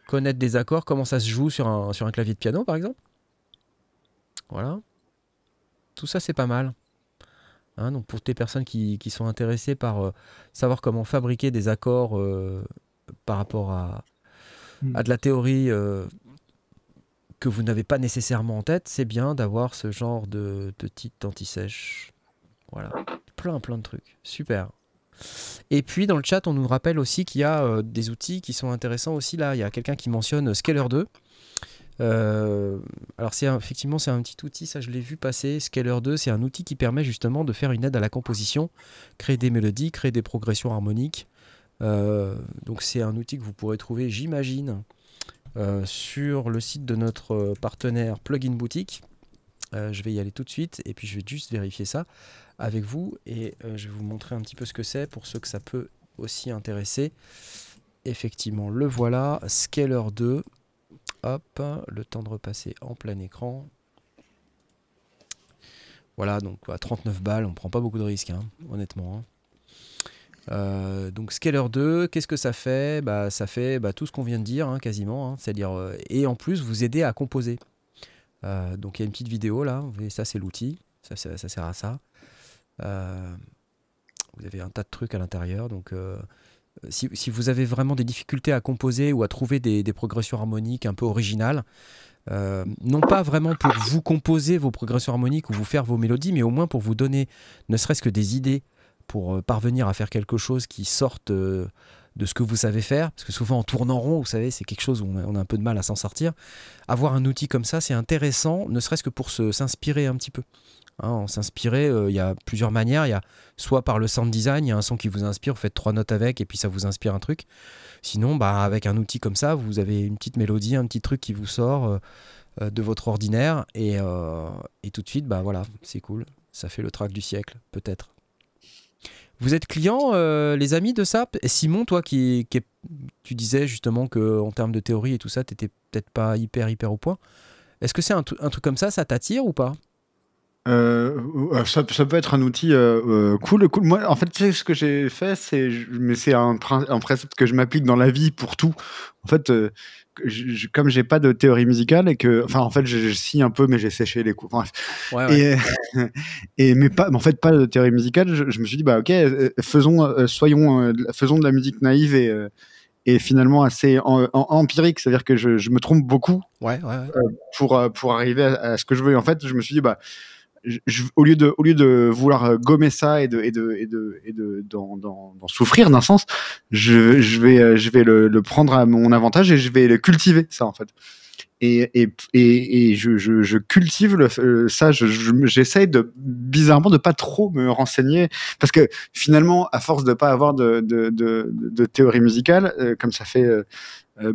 connaître des accords, comment ça se joue sur un sur un clavier de piano par exemple. Voilà. Tout ça c'est pas mal. Hein, donc pour tes personnes qui, qui sont intéressées par euh, savoir comment fabriquer des accords euh, par rapport à, Mm. à de la théorie euh, que vous n'avez pas nécessairement en tête, c'est bien d'avoir ce genre de petite anti-sèche. Voilà, plein plein de trucs. Super. Et puis dans le chat, on nous rappelle aussi qu'il y a des outils qui sont intéressants aussi. Là, il y a quelqu'un qui mentionne Scaler 2. Euh, alors c'est effectivement c'est un petit outil, ça je l'ai vu passer. Scaler 2, c'est un outil qui permet justement de faire une aide à la composition, créer des mélodies, créer des progressions harmoniques. Euh, donc c'est un outil que vous pourrez trouver, j'imagine, euh, sur le site de notre partenaire Plugin Boutique. Je vais y aller tout de suite et puis je vais juste vérifier ça avec vous et je vais vous montrer un petit peu ce que c'est pour ceux que ça peut aussi intéresser. Effectivement, le voilà, Scaler 2. Hop, le temps de repasser en plein écran. Voilà, donc à 39 balles, on prend pas beaucoup de risques, hein, honnêtement. hein. Euh, donc Scaler 2, qu'est-ce que ça fait? Bah, Ça fait bah, tout ce qu'on vient de dire, hein, quasiment. hein, C'est-à-dire, euh, et en plus, vous aider à composer. Euh, donc il y a une petite vidéo là, vous voyez, ça c'est l'outil, ça, c'est- ça sert à ça. Euh, vous avez un tas de trucs à l'intérieur, donc si, vous avez vraiment des difficultés à composer ou à trouver des, progressions harmoniques un peu originales, euh, non pas vraiment pour vous composer vos progressions harmoniques ou vous faire vos mélodies, mais au moins pour vous donner ne serait-ce que des idées pour euh, parvenir à faire quelque chose qui sorte euh, de ce que vous savez faire, parce que souvent en tournant rond, vous savez, c'est quelque chose où on a, on a un peu de mal à s'en sortir. Avoir un outil comme ça, c'est intéressant, ne serait-ce que pour s'inspirer un petit peu. Hein, en s'inspirer, euh, il y a plusieurs manières. Il y a soit par le sound design, il y a un son qui vous inspire, vous faites trois notes avec et puis ça vous inspire un truc. Sinon, bah, avec un outil comme ça, vous avez une petite mélodie, un petit truc qui vous sort euh, euh, de votre ordinaire et, tout de suite, bah voilà, c'est cool. Ça fait le track du siècle, peut-être. Vous êtes client, les amis, de ça Simon, toi qui, tu disais justement que en termes de théorie et tout ça, t'étais peut-être pas hyper hyper au point. Est-ce que c'est un truc comme ça, ça t'attire ou pas? Euh, euh, ça, ça peut être un outil euh, euh, cool, cool. Moi, en fait, tu sais, ce que j'ai fait, c'est, mais c'est un, un principe que je m'applique dans la vie pour tout. En fait, euh, je, comme j'ai pas de théorie musicale et que, enfin, en fait, je, je scie un peu, mais j'ai séché les. Enfin, bref. Ouais, Et, et mais pas, mais en fait, pas de théorie musicale. Je, je me suis dit, bah, ok, faisons, soyons, faisons de la musique naïve et et finalement assez en- en- empirique, c'est-à-dire que je, je me trompe beaucoup ouais, ouais, ouais. pour, pour arriver à, à ce que je veux. Et en fait, je me suis dit, bah, je- au, lieu de, au lieu de vouloir euh, gommer ça et de, et de, et de, et de, d'en, souffrir d'un sens, je, je vais, euh, je vais le, le prendre à mon avantage et je vais le cultiver, ça, en fait. Et, et, et, et je, je, je cultive le, euh, ça, je, je- j'essaye de, bizarrement, de pas trop me renseigner, parce que finalement, à force de pas avoir de, de, de, de théorie musicale, comme ça fait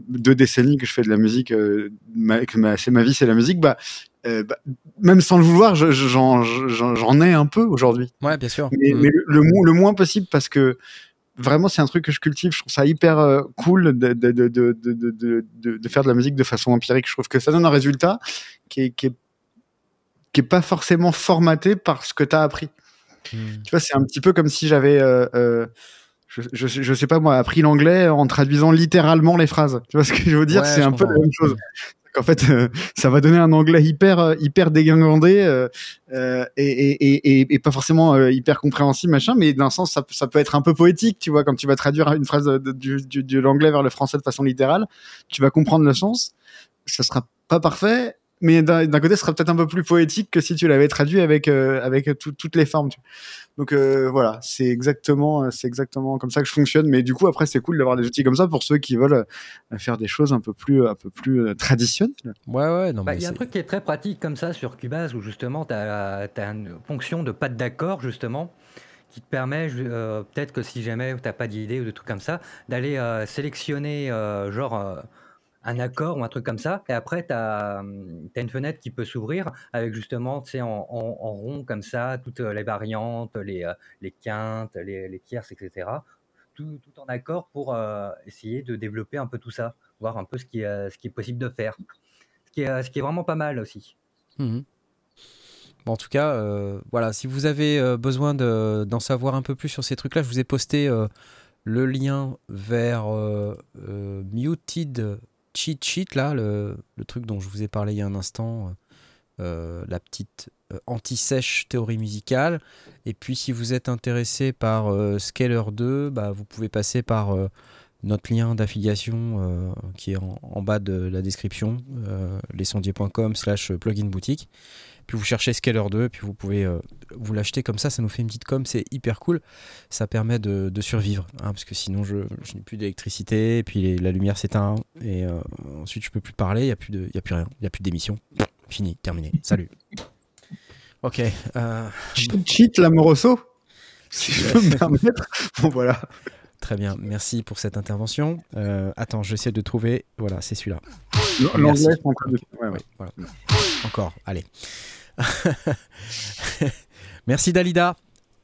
deux décennies que je fais de la musique, euh, ma- que ma- c'est ma vie, c'est la musique, bah, euh, bah, même sans le vouloir, je- je- j'en, ai un peu aujourd'hui. Ouais, bien sûr. Mais, Mm. mais le, le, mo- le moins possible parce que vraiment c'est un truc que je cultive. Je trouve ça hyper euh, cool de, faire de la musique de façon empirique. Je trouve que ça donne un résultat qui est, qui est, qui est pas forcément formaté par ce que tu as appris. Mm. Tu vois, c'est un petit peu comme si j'avais, euh, euh, je, je, sais- je sais pas moi, appris l'anglais en traduisant littéralement les phrases. Tu vois ce que je veux dire? Ouais, C'est un peu la même chose. En fait, euh, ça va donner un anglais hyper, euh, hyper dégingandé euh, euh, et, et, et, pas forcément hyper compréhensible, machin, mais d'un sens, ça, ça peut être un peu poétique, tu vois, quand tu vas traduire une phrase de, de- du, du, de l'anglais vers le français de façon littérale, tu vas comprendre le sens, ça sera pas parfait, mais d'un côté, ce sera peut-être un peu plus poétique que si tu l'avais traduit avec euh, avec tout- toutes les formes. Donc euh, voilà, c'est exactement euh, c'est exactement comme ça que je fonctionne. Mais du coup, après, c'est cool d'avoir des outils comme ça pour ceux qui veulent faire des choses un peu plus un peu plus traditionnelles. Ouais, ouais, non, Bah, mais Il y a un truc qui est très pratique comme ça sur Cubase où justement tu as, une fonction de pas d'accord justement qui te permet euh, peut-être que si jamais tu n'as pas d'idée ou de trucs comme ça d'aller euh, sélectionner euh, genre euh, un accord ou un truc comme ça et après tu as, une fenêtre qui peut s'ouvrir avec justement tu sais, en, en- rond comme ça toutes les variantes, les, euh, les quintes, les, les tierces, etc. Tout, tout en accord pour euh, essayer de développer un peu tout ça, voir un peu ce qui est, ce qui est possible de faire. Ce qui, est, ce qui est vraiment pas mal aussi. Bon, en tout cas, euh, voilà, si vous avez euh, besoin de- d'en savoir un peu plus sur ces trucs-là, je vous ai posté euh, le lien vers euh, euh, Muted Cheat Sheet, là, le, truc dont je vous ai parlé il y a un instant, euh, la petite euh, anti-sèche théorie musicale. Et puis, si vous êtes intéressé par euh, Scaler 2, bah, vous pouvez passer par euh, notre lien d'affiliation euh, qui est en, en bas de la description, euh, lesondiers.com slash plugin boutique. Puis vous cherchez Scaler 2, puis vous pouvez euh, vous l'acheter comme ça, ça nous fait une petite com, c'est hyper cool. Ça permet de, de survivre, hein, parce que sinon je, je n'ai plus d'électricité, et puis les- la lumière s'éteint, et euh, ensuite je peux plus parler, il n'y a, plus de- il y a plus rien, il n'y a plus d'émission. Fini, terminé, salut. Ok, euh, Cheat, cheat l'amoroso, si je peux me permettre. Bon voilà. très bien, merci pour cette intervention. Euh, attends, j'essaie de trouver, voilà, c'est celui-là. L'anglais, Merci. c'est encore de- ouais, ouais. Voilà. Encore, allez. Merci Dalida.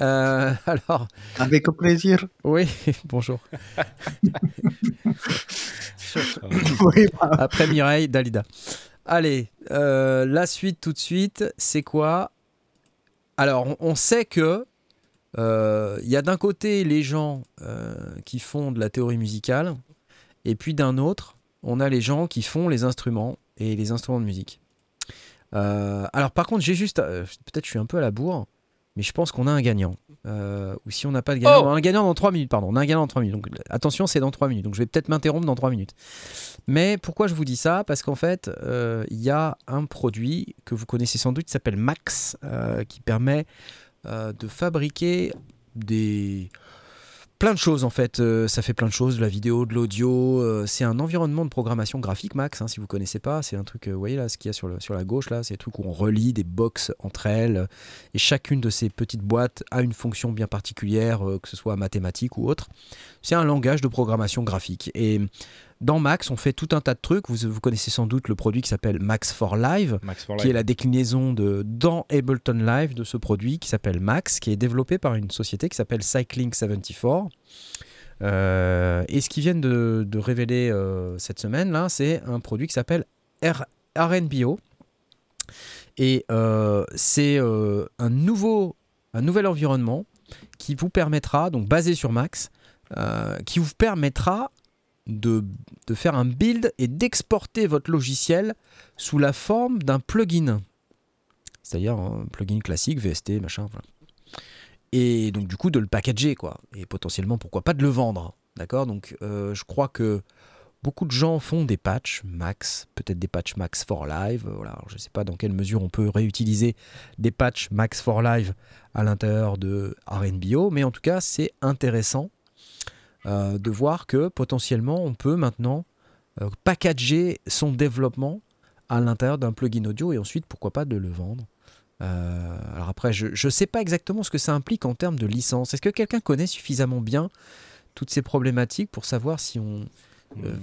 Euh, alors, Avec plaisir. oui, bonjour. Bah, Après Mireille, Dalida. Allez, euh, la suite tout de suite, c'est quoi? Alors, on, on sait que euh, il y a d'un côté les gens qui font de la théorie musicale, et puis d'un autre, on a les gens qui font les instruments et les instruments de musique. Euh, alors, par contre, j'ai juste, euh, peut-être je suis un peu à la bourre, mais je pense qu'on a un gagnant. Euh, ou si on n'a pas de gagnant, Oh un gagnant dans 3 minutes, pardon. On a un gagnant dans 3 minutes. Donc attention, c'est dans 3 minutes. Donc je vais peut-être m'interrompre dans 3 minutes. Mais pourquoi je vous dis ça? Parce qu'en fait, il y a un produit que vous connaissez sans doute qui s'appelle Max, qui permet de fabriquer des plein de choses en fait. Euh, ça fait plein de choses, de la vidéo, de l'audio. Euh, c'est un environnement de programmation graphique Max. hein, si vous connaissez pas, c'est un truc. euh, vous voyez là, ce qu'il y a sur, le, sur la gauche là, c'est des trucs où on relie des box entre elles. Et chacune de ces petites boîtes a une fonction bien particulière, que ce soit mathématique ou autre. C'est un langage de programmation graphique. Et dans Max, on fait tout un tas de trucs. Vous, vous connaissez sans doute le produit qui s'appelle Max for Live Max for qui est la déclinaison de, dans Ableton Live de ce produit qui s'appelle Max, qui est développé par une société qui s'appelle Cycling 74. Euh, et ce qu'ils viennent de, de révéler euh, cette semaine là, c'est un produit qui s'appelle RNBO. Et euh, c'est euh, un, nouveau, un nouvel environnement qui vous permettra, donc basé sur Max, qui vous permettra de, faire un build et d'exporter votre logiciel sous la forme d'un plugin. C'est-à-dire un plugin classique, VST, machin. Et donc du coup de le packager, quoi. Et potentiellement, pourquoi pas de le vendre. D'accord? Donc euh, je crois que beaucoup de gens font des patchs Max, peut-être des patchs Max for Live. Voilà, je ne sais pas dans quelle mesure on peut réutiliser des patchs Max for Live à l'intérieur de RNBO, mais en tout cas c'est intéressant euh, de voir que potentiellement on peut maintenant euh, packager son développement à l'intérieur d'un plugin audio et ensuite pourquoi pas de le vendre. Euh, alors après, je ne sais pas exactement ce que ça implique en termes de licence. Est-ce que quelqu'un connaît suffisamment bien toutes ces problématiques pour savoir si on, euh,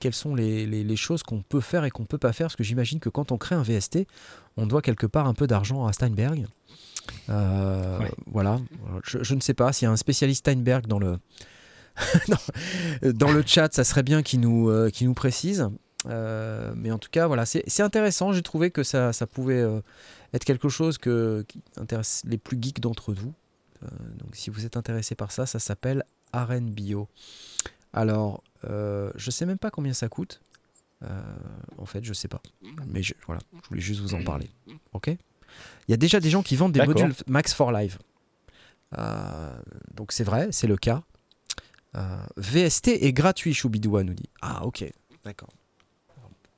quelles sont les, les- les choses qu'on peut faire et qu'on peut pas faire? Parce que j'imagine que quand on crée un VST, on doit quelque part un peu d'argent à Steinberg. Euh, Ouais. Voilà. Je, je ne sais pas s'il y a un spécialiste Steinberg dans le, dans, le chat, ça serait bien qu'il nous, euh, nous précise. Euh, mais en tout cas, voilà, c'est intéressant. J'ai trouvé que ça, ça pouvait euh, être quelque chose que, qui intéresse les plus geeks d'entre vous. Euh, donc, si vous êtes intéressé par ça, ça s'appelle RNBio. Alors, euh, je sais même pas combien ça coûte. En fait, je sais pas. Mais je, voilà, je voulais juste vous en parler. Ok? Il y a déjà des gens qui vendent des modules Max for Live. Donc, c'est vrai, c'est le cas. Euh, VST est gratuit, Choubidoua nous dit. Ah, ok, d'accord.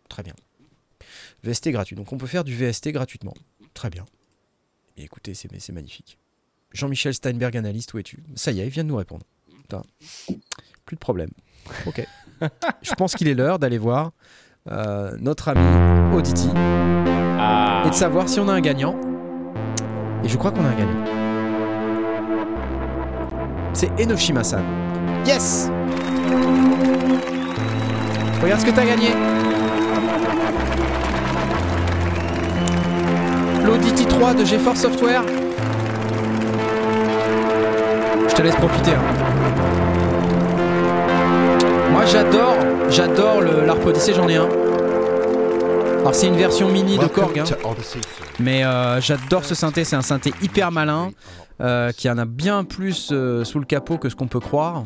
Très bien. VST gratuit. Donc on peut faire du VST gratuitement. Très bien. Et écoutez, c'est magnifique. Jean-Michel Steinberg, analyste, où es-tu? Ça y est, il vient de nous répondre. Plus de problème. Ok. Je pense qu'il est l'heure d'aller voir euh, notre ami Auditi et de savoir si on a un gagnant. Et je crois qu'on a un gagnant. C'est Enoshima-san. Yes Regarde ce que t'as gagné. L'Auditi 3 de GeForce Software. Je te laisse profiter. hein. Moi j'adore, j'adore l'Arp Odyssey, j'en ai un. Alors c'est une version mini de Korg, hein. Mais euh, j'adore ce synthé, c'est un synthé hyper malin, euh, qui en a bien plus euh, sous le capot que ce qu'on peut croire,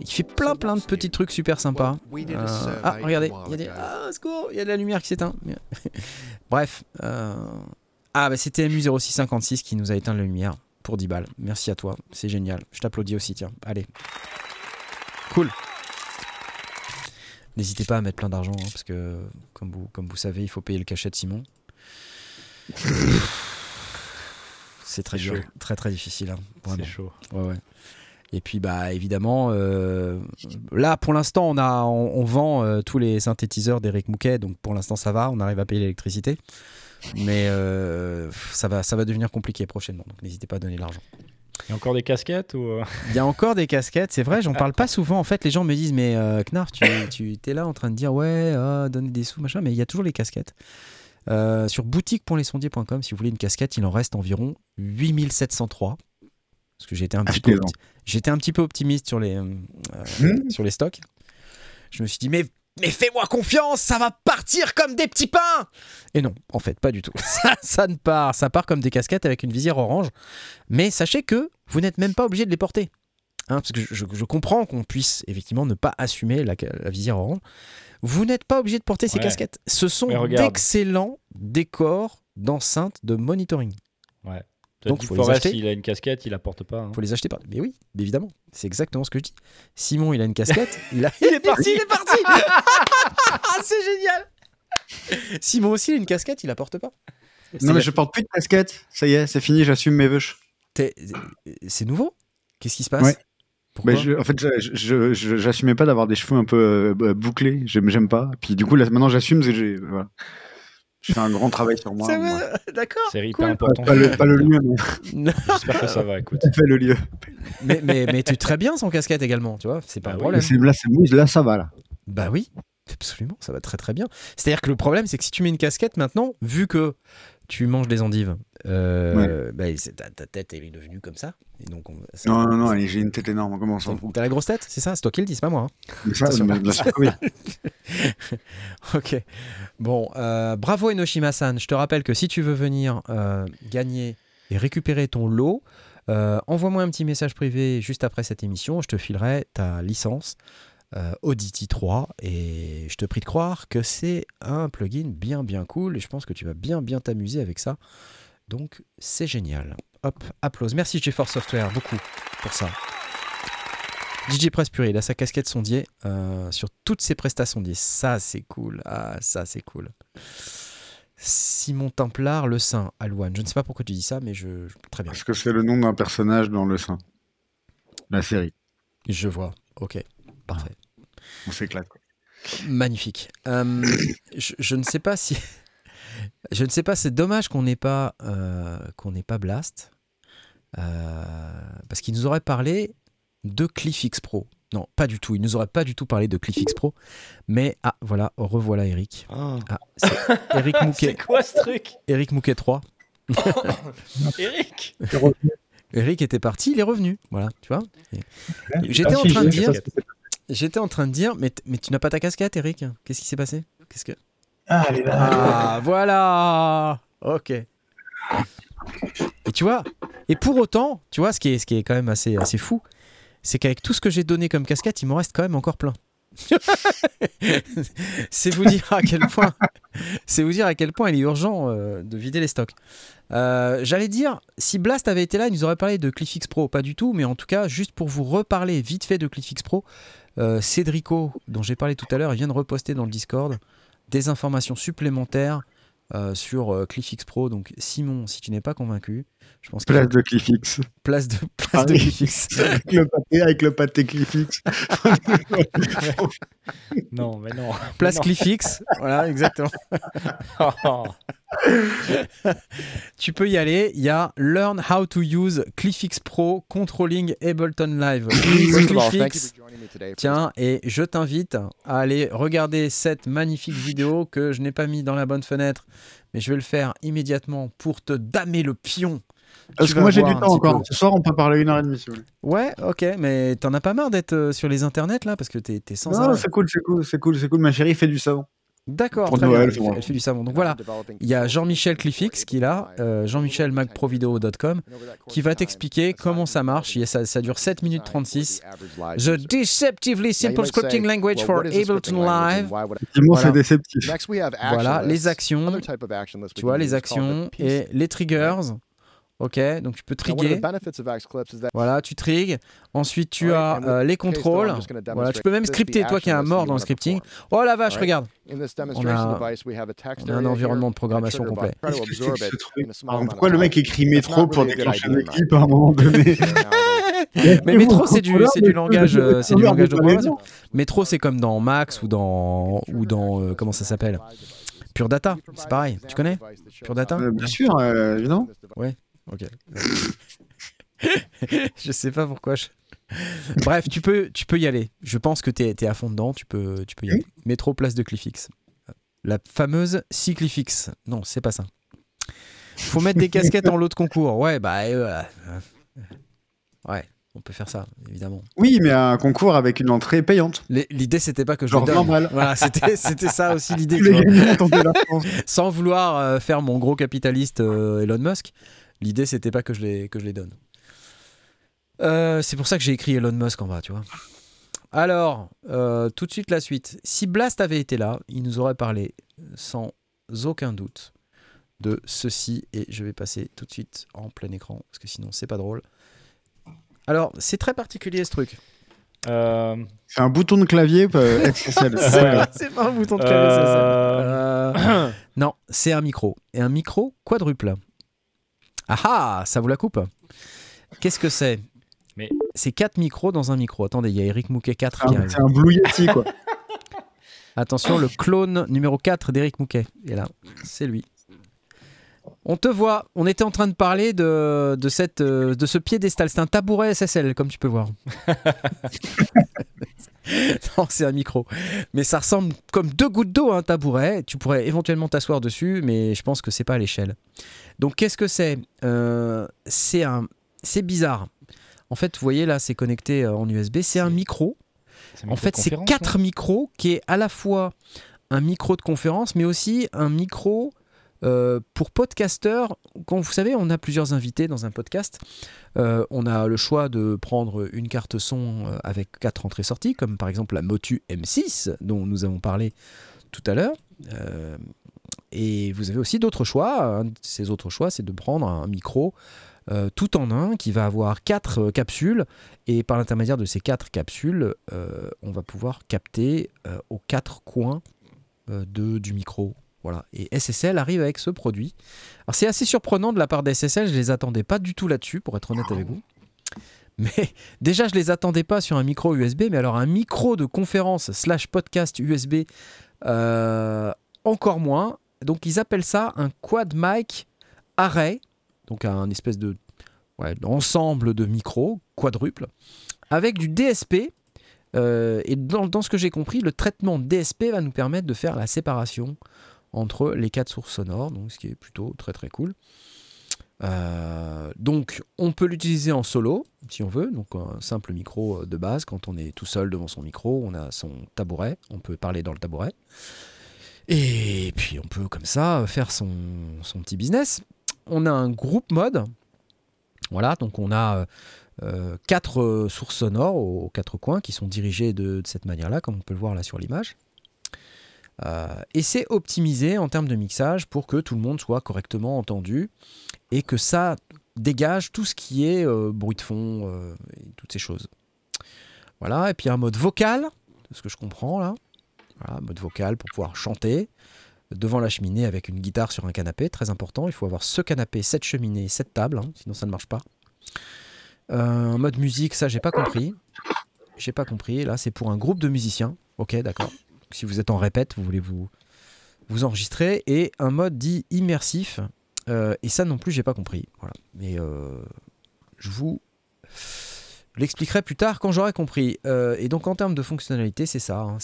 et qui fait plein plein de petits trucs super sympas. Euh, ah, regardez, il y a des... Ah, secours, il y a de la lumière qui s'éteint. Bref. euh, Ah, bah c'était MU0656 qui nous a éteint la lumière pour 10 balles. Merci à toi, c'est génial. Je t'applaudis aussi, tiens. Allez. Cool. N'hésitez pas à mettre plein d'argent, hein, parce que, comme vous, comme vous savez, il faut payer le cachet de Simon. C'est très dur, très très difficile. hein. C'est chaud. Ouais, ouais. Et puis bah évidemment, euh, là pour l'instant on a, on, on vend euh, tous les synthétiseurs d'Eric Mouquet, donc pour l'instant ça va, on arrive à payer l'électricité. Mais euh, ça va, ça va devenir compliqué prochainement, donc n'hésitez pas à donner de l'argent. Il y a encore des casquettes ou Il y a encore des casquettes, c'est vrai, j'en parle pas souvent. En fait, les gens me disent mais euh, Knarf, tu, tu es là en train de dire ouais, ah, donner des sous machin, mais il y a toujours les casquettes. Euh, sur boutique.lesondiers.com, si vous voulez une casquette, il en reste environ 8703. Parce que j'étais un, petit peu j'étais un petit peu optimiste sur les, euh, Hmm. sur les stocks. Je me suis dit, mais, mais fais-moi confiance, ça va partir comme des petits pains Et non, en fait, pas du tout. Ça, ça ne part, ça part comme des casquettes avec une visière orange. Mais sachez que vous n'êtes même pas obligé de les porter. Hein, parce que je, comprends qu'on puisse effectivement ne pas assumer la, la visière orange. Vous n'êtes pas obligé de porter ces Ouais. casquettes. Ce sont d'excellents décors d'enceinte de monitoring. Donc, Deep faut les Forest, acheter. il a une casquette, il la porte pas. hein. faut les acheter par. Mais oui, évidemment, c'est exactement ce que je dis. Simon, il a une casquette. il, a- il est parti, il est parti. c'est génial. Simon aussi, il a une casquette, il la porte pas. C'est Non, mais la- je porte plus de casquette. Ça y est, c'est fini, j'assume mes vœux. t'es- C'est nouveau? Qu'est-ce qui se passe? Ouais. Pourquoi? Bah, je- en fait, je- je- je- j'assumais pas d'avoir des cheveux un peu euh, bouclés. J'aime, j'aime pas. Puis du coup, là, maintenant, j'assume. parce que j'ai- Voilà. Je fais un grand travail sur moi. C'est moi. vrai, D'accord. C'est hyper cool. important. Pas le, pas le lieu, mais Non, J'espère que ça va, écoute. pas le lieu. mais, mais, mais tu es très bien sans casquette également, tu vois, c'est pas Bah un oui. problème. Là, ça va là. Bah oui, absolument, ça va très très bien. C'est-à-dire que le problème, c'est que si tu mets une casquette maintenant, vu que tu manges des endives, euh, bah, c'est- ta, ta tête elle est devenue comme ça. Et donc on- ça- Non, non, non, j'ai une tête énorme. Comment on s'en fout T'as la grosse tête, c'est ça C'est toi qui le dis, c'est pas moi. hein. Ça. Ok. Bon, euh, bravo Enoshima-san. Je te rappelle que si tu veux venir euh, gagner et récupérer ton lot, envoie-moi un petit message privé juste après cette émission. Je te filerai ta licence euh, Audity 3 et je te prie de croire que c'est un plugin bien bien cool et je pense que tu vas bien bien t'amuser avec ça. Donc c'est génial. Hop, applause. Merci GeForce Software beaucoup pour ça. DJ Press Purée, il a sa casquette sondier euh, sur toutes ses prestations sondier. Ça, c'est cool. Ah, ça, c'est cool. Simon Templar, le Saint, Alouane. Je ne sais pas pourquoi tu dis ça, mais je. Très bien. Parce que c'est le nom d'un personnage dans le sein. La série. Je vois. Ok. Parfait. On s'éclate. quoi. Magnifique. Euh, je, je ne sais pas si. Je ne sais pas, c'est dommage qu'on n'ait pas, euh, qu'on n'ait pas Blast. Euh, parce qu'il nous aurait parlé de CliffX Pro. Non, pas du tout. Il nous aurait pas du tout parlé de CliffX Pro. Mais, ah, voilà, revoilà Eric. Ah, c'est Eric C'est Mouquet, quoi ce truc? Eric Mouquet 3. Eric? C'est. Eric était parti, il est revenu. Voilà, tu vois. Ouais, J'étais ah, en train de dire- J'étais en train de dire, mais, mais tu n'as pas ta casquette, Eric? Qu'est-ce qui s'est passé? Qu'est-ce que Ah, elle est là. Ah, voilà Ok. Et tu vois, et pour autant, tu vois, ce qui est, ce qui est quand même assez, assez fou, c'est qu'avec tout ce que j'ai donné comme casquette, il m'en reste quand même encore plein. c'est vous dire à quel point, c'est vous dire à quel point il est urgent euh, de vider les stocks. Euh, J'allais dire, si Blast avait été là, il nous aurait parlé de CliffX Pro, pas du tout, mais en tout cas, juste pour vous reparler vite fait de CliffX Pro, Cédrico, dont j'ai parlé tout à l'heure, vient de reposter dans le Discord. des informations supplémentaires euh, sur euh, CliffX Pro. Donc, Simon, si tu n'es pas convaincu, je pense Place de Cliffix. place de, place de Ah. CliffX. avec le pâté, avec le pâté Cliffix. Non, mais non. Place Non. CliffX. voilà, exactement. Oh. Tu peux y aller. Il y a Learn how to use CliffX Pro Controlling Ableton Live. For Tiens, et je t'invite à aller regarder cette magnifique vidéo que je n'ai pas mis dans la bonne fenêtre, mais je vais le faire immédiatement pour te damer le pion. Parce que moi j'ai du temps encore. peu. Ce soir on peut parler une heure et demie si vous voulez. Ouais, ok, mais t'en as pas marre d'être euh, sur les internets là parce que t'es t'es sans Non, c'est cool, c'est cool, c'est cool, c'est cool. Ma chérie fait du savon. D'accord, Pour très Noël, bien. Elle elle fait du savon. Donc voilà, il y a Jean-Michel Cliffix qui est là, euh, jean-michelmacprovideo.com, qui va t'expliquer comment ça marche. Il y a- Ça, ça dure 7 minutes 36. The Deceptively Simple Scripting Language for Ableton Live. Effectivement, Voilà. c'est déceptif. Next, we have Voilà, action les actions, tu vois, les actions et les triggers. Ok, donc tu peux trigger. Voilà, tu trigues. Ensuite, tu as euh, les contrôles. Voilà, tu peux même scripter, toi qui es un mort dans le scripting. Oh la vache, regarde. A- on a un environnement de programmation complet. Alors, Pourquoi le mec écrit métro pour déclencher idea, un in my équipe à un moment donné? Mais métro, c'est du, c'est du langage, euh, c'est du langage de programmation. Métro, c'est comme dans Max ou dans ou dans euh, comment ça s'appelle? Pure Data. C'est pareil. Tu connais? Pure Data? Euh, Bien sûr, euh, évidemment. Ok. je sais pas pourquoi. je- Bref, tu peux, tu peux y aller. Je pense que t'es es à fond dedans. Tu peux, tu peux y aller. Métro, place de Cliffix. La fameuse Cyclifix. Non, c'est pas ça. Faut mettre des casquettes en lot de concours. Ouais, bah euh, euh, ouais, on peut faire ça, évidemment. Oui, mais un concours avec une entrée payante. L'idée, c'était pas que je Genre le donne. 20 balles. Voilà, c'était ça aussi l'idée. Tu. Sans vouloir euh, faire mon gros capitaliste euh, Elon Musk, l'idée c'était pas que je les, que je les donne. Euh, c'est pour ça que j'ai écrit Elon Musk en bas, tu vois. Alors, euh, tout de suite la suite. Si Blast avait été là, il nous aurait parlé sans aucun doute de ceci et je vais passer tout de suite en plein écran parce que sinon c'est pas drôle. Alors, c'est très particulier ce truc. Euh, C'est un bouton de clavier XSL. C'est pas un bouton de clavier. Euh, Euh, non, c'est un micro. Et un micro quadruple. Ah ah, ça vous la coupe Qu'est-ce que c'est Mais- C'est quatre micros dans un micro. Attendez, il y a Eric Mouquet 4 C'est qui un, arrive. c'est un Blue Yeti, quoi. Attention, le clone numéro 4 d'Eric Mouquet. Et là, c'est lui. On te voit, on était en train de parler de, de, cette, euh, de ce piédestal. C'est un tabouret SSL, comme tu peux voir. non, c'est un micro. Mais ça ressemble comme deux gouttes d'eau à un tabouret. Tu pourrais éventuellement t'asseoir dessus, mais je pense que c'est pas à l'échelle. Donc, qu'est-ce que c'est? Euh, C'est un, c'est bizarre. En fait, vous voyez là, c'est connecté euh, en USB. C'est un micro. En fait, c'est quatre micros qui est à la fois un micro de conférence, mais aussi un micro euh, pour podcasteurs. Quand vous savez, on a plusieurs invités dans un podcast. Euh, on a le choix de prendre une carte son euh, avec quatre entrées-sorties, comme par exemple la Motu M6 dont nous avons parlé tout à l'heure. Et vous avez aussi d'autres choix. Un de ces autres choix, c'est de prendre un micro tout en un qui va avoir quatre capsules et par l'intermédiaire de ces quatre capsules, on va pouvoir capter aux quatre coins du micro. Voilà. Et SSL arrive avec ce produit. Alors c'est assez surprenant de la part d'SSL, je les attendais pas du tout là-dessus, pour être honnête avec vous. Mais déjà, je les attendais pas sur un micro USB, mais alors un micro de conférence slash podcast USB, euh, encore moins. Donc ils appellent ça un quad mic array, donc un espèce de ensemble de micros quadruple, avec du DSP. euh, et dans ce que j'ai compris, le traitement DSP va nous permettre de faire la séparation entre les quatre sources sonores, ce qui est plutôt très très cool. Euh, donc on peut l'utiliser en solo si on veut, donc un simple micro de base quand on est tout seul devant son micro, on a son tabouret, on peut parler dans le tabouret. Et puis on peut comme ça faire son, son petit business. On a un groupe mode. Voilà, donc on a euh, quatre euh, sources sonores aux, aux quatre coins qui sont dirigées de, de cette manière-là, comme on peut le voir là sur l'image. Euh, et c'est optimisé en termes de mixage pour que tout le monde soit correctement entendu et que ça dégage tout ce qui est euh, bruit de fond euh, et toutes ces choses. Voilà, et puis un mode vocal, ce que je comprends là. Voilà, mode vocal pour pouvoir chanter devant la cheminée avec une guitare sur un canapé, très important. Il faut avoir ce canapé, cette cheminée, cette table, hein, sinon ça ne marche pas. Euh, mode musique, ça j'ai pas compris. J'ai pas compris. Là, c'est pour un groupe de musiciens. Ok, d'accord. Si vous êtes en répète, vous voulez vous, enregistrer. Et un mode dit immersif. Euh, et ça non plus, j'ai pas compris. Voilà. Mais euh, je vous l'expliquerai plus tard quand j'aurai compris. Euh, et donc en termes de fonctionnalité, c'est ça. hein.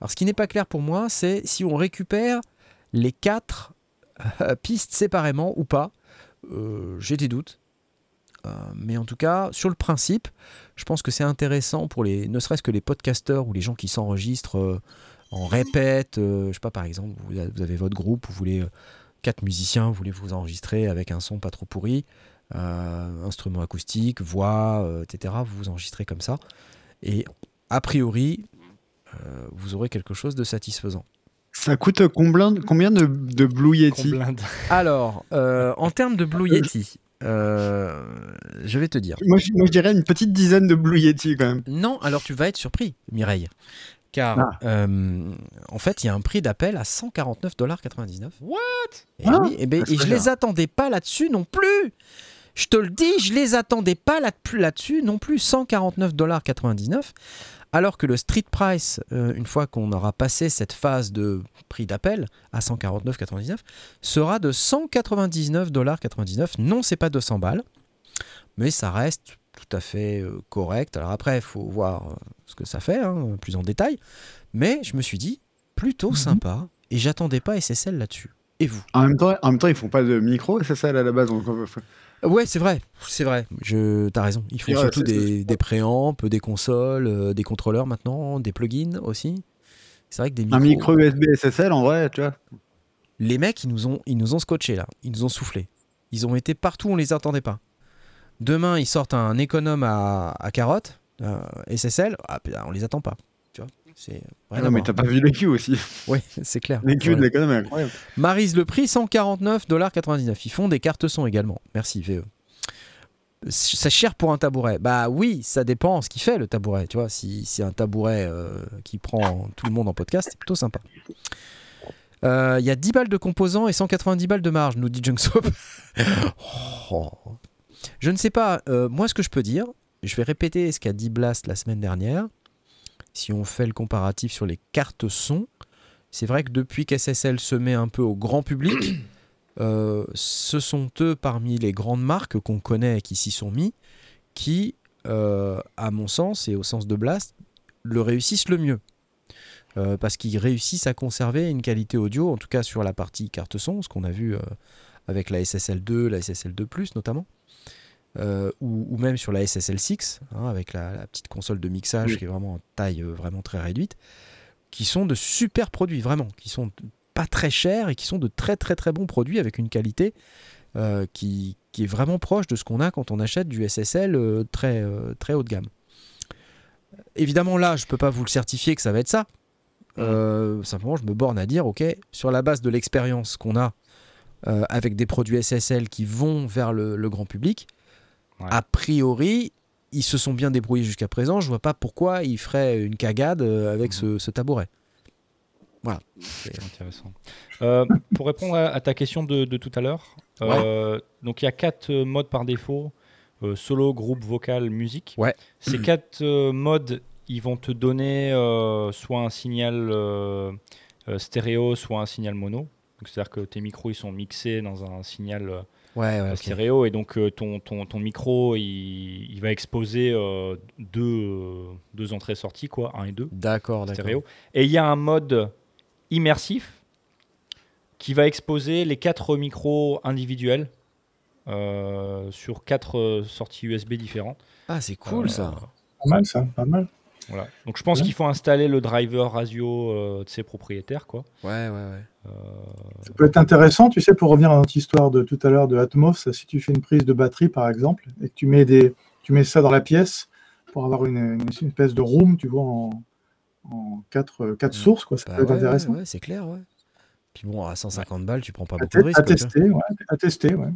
Alors ce qui n'est pas clair pour moi, c'est si on récupère les quatre pistes séparément ou pas. J'ai des doutes. Mais en tout cas, sur le principe, je pense que c'est intéressant pour les, ne serait-ce que les podcasteurs ou les gens qui s'enregistrent en répète. euh, je sais pas, par exemple, vous avez, vous avez votre groupe, vous voulez euh, quatre musiciens, vous voulez vous enregistrer avec un son pas trop pourri, euh, instrument acoustique, voix, euh, etc. Vous vous enregistrez comme ça. Et a priori, euh, vous aurez quelque chose de satisfaisant. Ça coûte combien, combien de, de Blue Yeti? Comblinde. Alors, euh, en termes de Blue Yeti, euh, je vais te dire. moi je, moi, je dirais une petite dizaine de Blue Yeti quand même. Non, alors tu vas être surpris, Mireille. Car Ah. euh, en fait, il y a un prix d'appel à 149,99$. What? Et, Ah, oui, et, ben, et je les attendais pas là-dessus non plus. Je te le dis, je les attendais pas là- là-dessus non plus. 149,99$. Alors que le street price, euh, une fois qu'on aura passé cette phase de prix d'appel à 149,99$, sera de 199,99$. Non, c'est pas 200 balles, mais ça reste tout à fait euh, correct. Alors après, il faut voir euh, ce que ça fait, hein, plus en détail. Mais je me suis dit, plutôt sympa, et j'attendais pas SSL là-dessus. Et vous? En même temps, en même temps ils font pas de micro, ça à la base. donc, euh, Ouais, c'est vrai, c'est vrai. Je, t'as raison. Ils font Ouais, surtout des, des préamps, des consoles, euh, des contrôleurs maintenant, des plugins aussi. C'est vrai que des micros. Un micro USB SSL en vrai, tu vois. Les mecs, ils nous ont, ils nous ont scotché là. Ils nous ont soufflé. Ils ont été partout, on les attendait pas. Demain, ils sortent un économe à, à carotte, euh, SSL. Ah, putain, on les attend pas. Tu vois, c'est. à non, mais t'as pas vu les Q aussi. Ouais, c'est clair. Les Q de l'économie, incroyable. Marise le prix 149,99$. Ils font des cartes son également. Merci VE. C'est cher pour un tabouret. Bah oui, ça dépend ce qu'il fait le tabouret. Tu vois, si c'est un tabouret euh, qui prend tout le monde en podcast, c'est plutôt sympa. Euh, Il y a 10 balles de composants et 190 balles de marge, nous dit Junksoap. Oh. Je ne sais pas. euh, moi, ce que je peux dire, je vais répéter ce qu'a dit Blast la semaine dernière. Si on fait le comparatif sur les cartes son, c'est vrai que depuis qu'SSL se met un peu au grand public, euh, ce sont eux parmi les grandes marques qu'on connaît et qui s'y sont mis qui, euh, à mon sens et au sens de Blast, le réussissent le mieux. Euh, parce qu'ils réussissent à conserver une qualité audio, en tout cas sur la partie carte son, ce qu'on a vu avec la SSL2, la SSL2 notamment, euh, ou, ou même sur la SSL6, hein, avec la, la petite console de mixage Oui. qui est vraiment en taille euh, vraiment très réduite, qui sont de super produits, vraiment, qui sont pas très chers et qui sont de très très très bons produits avec une qualité euh, qui, qui est vraiment proche de ce qu'on a quand on achète du SSL très, très haut de gamme. Évidemment, là, je peux pas vous le certifier que ça va être ça. Simplement, je me borne à dire, ok, sur la base de l'expérience qu'on a avec des produits SSL qui vont vers le, le grand public, Ouais. a priori, ils se sont bien débrouillés jusqu'à présent. Je vois pas pourquoi ils feraient une cagade euh, avec ce, ce tabouret. Voilà. C'est intéressant. Euh, pour répondre à, à ta question de, de tout à l'heure, euh, donc il y a quatre modes par défaut euh, solo, groupe, vocal, musique. Ouais. Ces quatre modes, ils vont te donner soit un signal stéréo, soit un signal mono. C'est-à-dire que tes micros ils sont mixés dans un signal Ouais, ouais, stéréo et donc euh, ton, ton, ton micro il, il va exposer euh, deux, euh, deux entrées-sorties, quoi, un et deux D'accord, d'accord. stéréo. Et il y a un mode immersif qui va exposer les quatre micros individuels euh, sur quatre sorties USB différentes. Ah, c'est cool Euh, ça. Pas mal ça, pas mal. Voilà. Donc je pense Ouais. qu'il faut installer le driver radio euh, de ses propriétaires. Quoi. Ouais, ouais, ouais. Euh, Ça peut être intéressant, tu sais, pour revenir à notre histoire de tout à l'heure de Atmos, si tu fais une prise de batterie par exemple, et que tu mets, des, tu mets ça dans la pièce pour avoir une, une espèce de room, tu vois, en, en quatre, quatre Mm. sources, quoi, ça Bah peut être ouais, intéressant. ouais, c'est clair, ouais. Puis bon, à 150 balles, tu prends pas À, beaucoup de risques. à quoi, tester, ouais, à tester, ouais.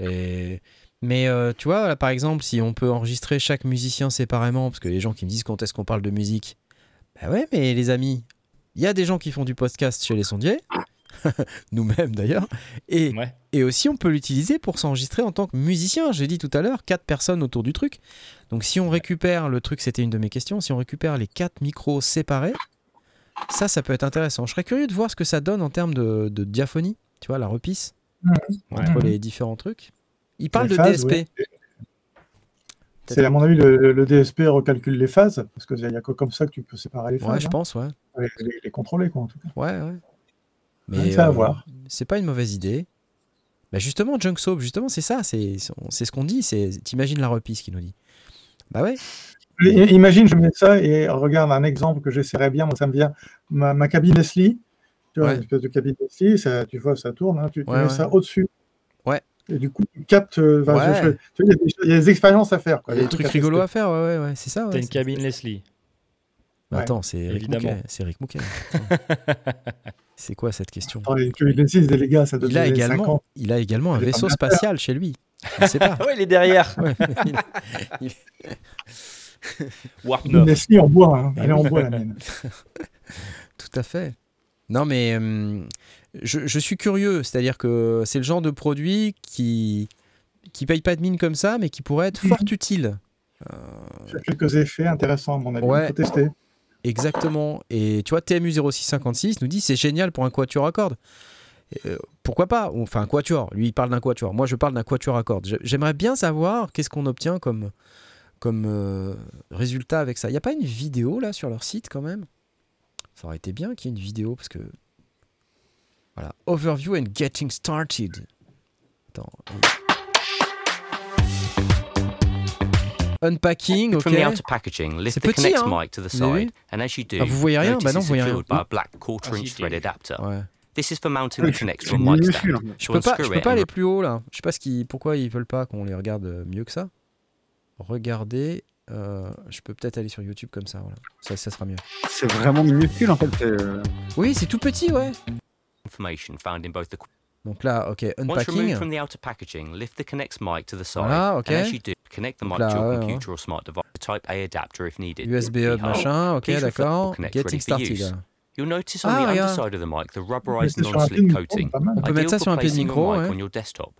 Et... Mais euh, tu vois, là, par exemple, si on peut enregistrer chaque musicien séparément, parce que les gens qui me disent quand est-ce qu'on parle de musique, bah ouais, mais les amis, Il y a des gens qui font du podcast chez les sondiers, nous-mêmes d'ailleurs, et, Ouais. et aussi on peut l'utiliser pour s'enregistrer en tant que musicien. J'ai dit tout à l'heure, quatre personnes autour du truc. Donc si on récupère le truc, c'était une de mes questions, si on récupère les quatre micros séparés, ça, ça peut être intéressant. Je serais curieux de voir ce que ça donne en termes de, de diaphonie, tu vois, la repisse Ouais. entre les différents trucs. Il parle de phases, DSP. C'est à mon avis le, le DSP recalcule les phases parce qu'il n'y a que comme ça que tu peux séparer les phases. Ouais, je hein. pense, ouais. les, les- les contrôler quoi en tout cas. Ouais, ouais. Mais c'est à euh, voir. c'est pas une mauvaise idée. Bah justement, Junk Soap, justement, c'est ça, c'est ce qu'on dit, c'est t'imagines la repisse qui nous dit. Bah ouais, Imagine, je mets ça et regarde un exemple que j'essaierais bien. Moi, ça me vient ma, ma cabine Leslie. Tu vois, Ouais. une espèce de cabine Leslie, ça, tu vois, ça tourne. hein, tu, mets ouais. ça au-dessus. Et du coup, tu captes. euh, enfin, Ouais. je- je- tu vois, il y a des- il y, a des expériences à faire. Quoi, il y a des trucs rigolos à faire, ouais, ouais, ouais, c'est ça. ouais, T'as une cabine Leslie. Bah Ouais, attends, c'est Eric évidemment. Mouquet. C'est Eric Mouquet. c'est quoi cette question? Attends, Une cabine Leslie, c'est les gars, ça doit il a, également, ans. il a également un vaisseau spatial chez lui. On sait pas. Ah ouais, il est derrière. Ouais, il- Warp Une 9. Leslie en bois. hein. Eh Elle est en oui. bois, la mienne. Tout à fait. Non, mais hum, je, je suis curieux. C'est-à-dire que c'est le genre de produit qui qui paye pas de mine comme ça, mais qui pourrait être fort utile. Il y a quelques effets intéressants, à mon avis. Ouais. Tester. Exactement. Et tu vois, TMU 0656 nous dit c'est génial pour un quatuor à cordes. Euh, pourquoi pas? Enfin, un quatuor. Lui, il parle d'un quatuor. Moi, je parle d'un quatuor à cordes. J'ai- J'aimerais bien savoir qu'est-ce qu'on obtient comme, comme euh, résultat avec ça. Il n'y a pas une vidéo là sur leur site quand même? Ça aurait été bien qu'il y ait une vidéo parce que. Voilà. Overview and getting started. Attends. Unpacking, ok. From the outer packaging, lift C'est the petit, hein. mic to the side, and as you do, Ah, vous voyez rien Bah non, vous voyez rien. secured by a black quarter Ah, inch thread adapter. Ouais. This is for mounting the to a mic stand. Je peux pas, je peux pas aller plus haut là. Je sais pas ce qui, pourquoi ils veulent pas qu'on les regarde euh, mieux que ça. Regardez, euh, je peux peut-être aller sur YouTube comme ça. Voilà. Ça, ça sera mieux. C'est vraiment minuscule en fait. euh, Oui, c'est tout petit, ouais. Information found in both the Donc là, ok, Once unpacking. removed from the outer packaging, lift the connect's mic to the side, Voilà, ok. and as you do, connect the mic là, to your ouais, computer or smart device. Type A adapter if needed. USB Keyhole. hub machin, ok, Please reflect d'accord. the Getting started. là. You'll notice on Ah, the regarde. underside of the mic the rubberized sur un pied de non-slip coating. pas mal. On peut mettre Ideal ça for sur un pied de micro, mic ouais. on your desktop.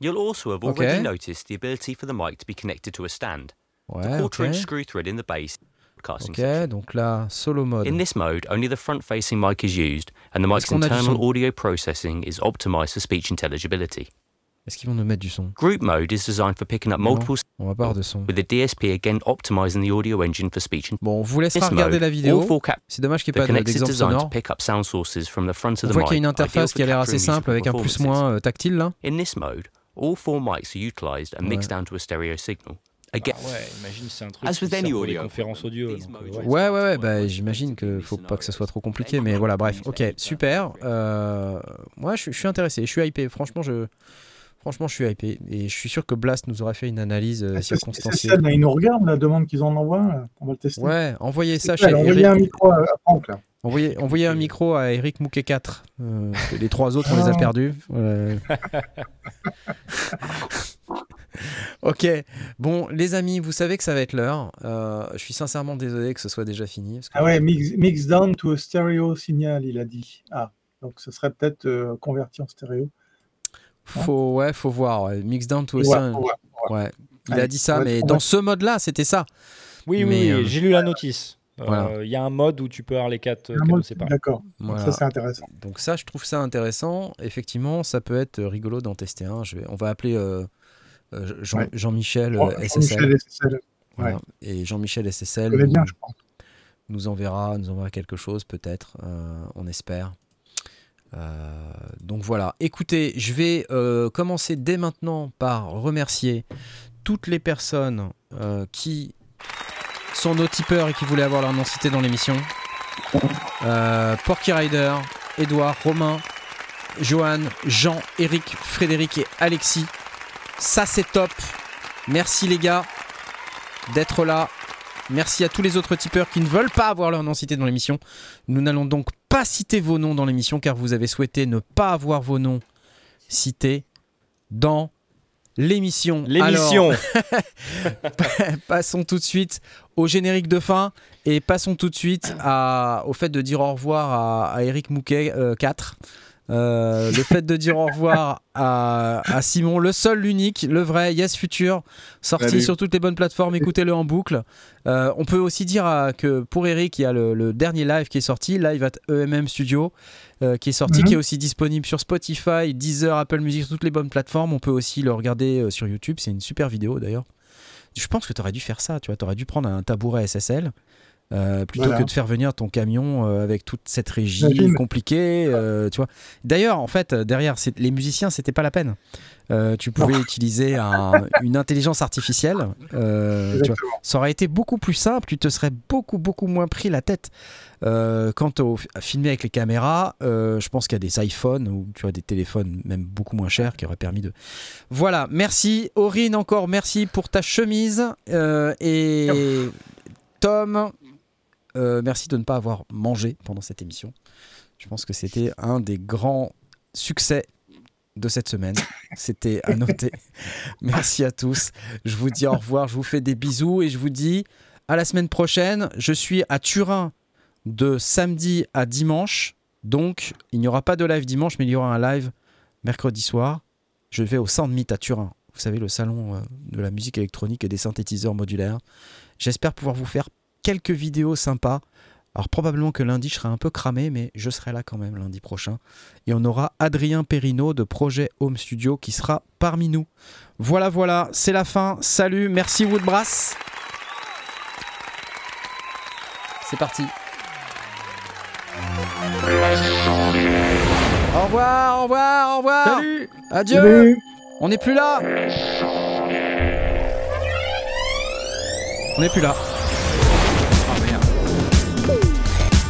You'll also have Ok. already noticed the ability for the mic to be connected to a stand. The Ouais, ok. quarter inch screw thread in the base broadcasting Ok, section. donc là, solo mode. In this mode, only the front facing mic is used, and the mic's internal audio processing is optimized for speech intelligibility. Est-ce qu'ils vont nous mettre du son? Group mode is designed for picking up multiple On va pas avoir de son. with the DSP again optimizing the audio engine for speech and Bon, on vous laissera regarder mode, la vidéo. C'est dommage qu'il n'y the ait pas de- connect is d'exemple designed to sonore. pick up sound sources from the front On of the voit mic. qu'il y a une interface qui a l'air assez simple avec un performances. plus-moins euh, tactile là. In this mode, all four mics are utilized and mixed Ouais. down to a stereo signal. Ah Again, ouais, imagine c'est un truc As with any pour les audio, conférences audio. donc, euh, ouais. Ouais, ouais, ouais, bah, j'imagine que faut pas que ce soit trop compliqué, mais voilà, bref, ok, super. Euh, moi, je, je suis intéressé, je suis hypé. Franchement, je, franchement, je suis hypé, et je suis sûr que Blast nous aura fait une analyse euh, C'est circonstanciée. celle, là, ils nous regardent, la demande qu'ils en envoient. là. On va le tester. Ouais, envoyez ça chez envoyez Eric. un micro à, à Franck, là. Envoyez, envoyez un micro à Eric Mouquet 4. euh, les trois autres, on les a Ah. perdus. Ok. Bon, les amis, vous savez que ça va être l'heure. Euh, je suis sincèrement désolé que ce soit déjà fini. parce que- Ah ouais, mix, mix down to a stereo signal, il a dit. Ah, donc ce serait peut-être euh, converti en stéréo. Faut, ouais, faut voir. ouais. Mix down to a Ouais. Il a dit ça, mais dans ce mode-là, c'était ça. Oui, oui, Mais, oui, euh, j'ai lu la notice. Euh, Il voilà. y a un mode où tu peux avoir les quatre Un canaux mode- séparés. D'accord, Donc Voilà. ça c'est intéressant. Donc ça, je trouve ça intéressant. Effectivement, ça peut être rigolo d'en tester un. Je vais, on va appeler euh, Jean, Ouais. Jean-Michel Oh, Jean-Michel SSL. SSL. Voilà. ouais. Et Jean-Michel SSL Je nous, bien, je pense. nous enverra, nous enverra quelque chose peut-être. euh, on espère. Euh, donc voilà. Écoutez, je vais euh, commencer dès maintenant par remercier toutes les personnes euh, qui sont nos tipeurs et qui voulaient avoir leur nom cité dans l'émission. Porky Rider, Edouard, Romain, Johan, Jean, Eric, Frédéric et Alexis. Ça c'est top. Merci les gars d'être là. Merci à tous les autres tipeurs qui ne veulent pas avoir leur nom cité dans l'émission. Nous n'allons donc pas citer vos noms dans l'émission car vous avez souhaité ne pas avoir vos noms cités dans l'émission. L'émission. Passons tout de suite au générique de fin et passons tout de suite à, au fait de dire au revoir à, à Eric Mouquet euh, 4. Euh, le fait de dire au revoir à, à Simon, le seul, l'unique, le vrai, Yes Future, sorti Salut. sur toutes les bonnes plateformes, écoutez-le en boucle. Euh, on peut aussi dire que pour Eric, il y a le, le dernier live qui est sorti, live at EMM Studio, euh, qui est sorti, Mhm. qui est aussi disponible sur Spotify, Deezer, Apple Music, sur toutes les bonnes plateformes. On peut aussi le regarder sur YouTube, c'est une super vidéo d'ailleurs. Je pense que tu aurais dû faire ça, tu vois, tu aurais dû prendre un tabouret SSL. Euh, plutôt Voilà. que de faire venir ton camion euh, avec toute cette régie Imagine. compliquée, euh, tu vois. D'ailleurs, en fait, derrière, les musiciens, c'était pas la peine. Tu pouvais utiliser un- une intelligence artificielle. tu vois. Exactement. Ça aurait été beaucoup plus simple. Tu te serais beaucoup, beaucoup moins pris la tête. Quant au à filmer avec les caméras, je pense qu'il y a des iPhones ou tu vois des téléphones même beaucoup moins chers qui auraient permis de. Voilà, merci Aurine encore, merci pour ta chemise et Tom, euh, merci de ne pas avoir mangé pendant cette émission. Je pense que c'était un des grands succès de cette semaine. C'était à noter. Merci à tous. Je vous dis au revoir, je vous fais des bisous et je vous dis à la semaine prochaine. Je suis à Turin de samedi à dimanche. Donc, il n'y aura pas de live dimanche, mais il y aura un live mercredi soir. Je vais au Soundmeet à Turin. Vous savez, le salon euh, de la musique électronique et des synthétiseurs modulaires. J'espère pouvoir vous faire quelques vidéos sympas. Alors probablement que lundi je serai un peu cramé, mais je serai là quand même lundi prochain. Et on aura Adrien Perrino de Projet Home Studio qui sera parmi nous. Voilà, voilà, c'est la fin. Salut, merci Woodbrass. C'est parti. Au revoir, au revoir, au revoir. Salut Adieu. Salut. On n'est plus là. On n'est plus là.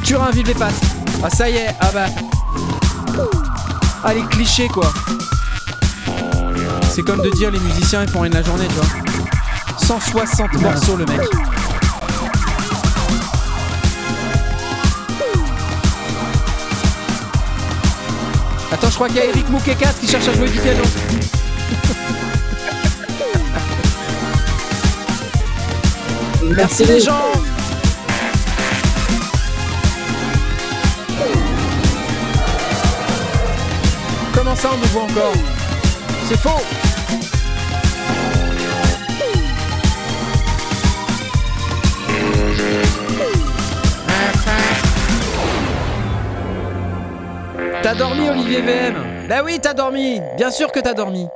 Turin, vive les pattes. Ah ça y est, ah bah. Ah les clichés quoi. C'est comme de dire les musiciens ils font rien de la journée, tu vois. 160 morceaux le mec. Attends, je crois qu'il y a Eric 4 qui cherche à jouer du piano. Merci les gens Ça on nous voit encore. C'est faux. T'as dormi Olivier VM Bah oui t'as dormi. Bien sûr que t'as dormi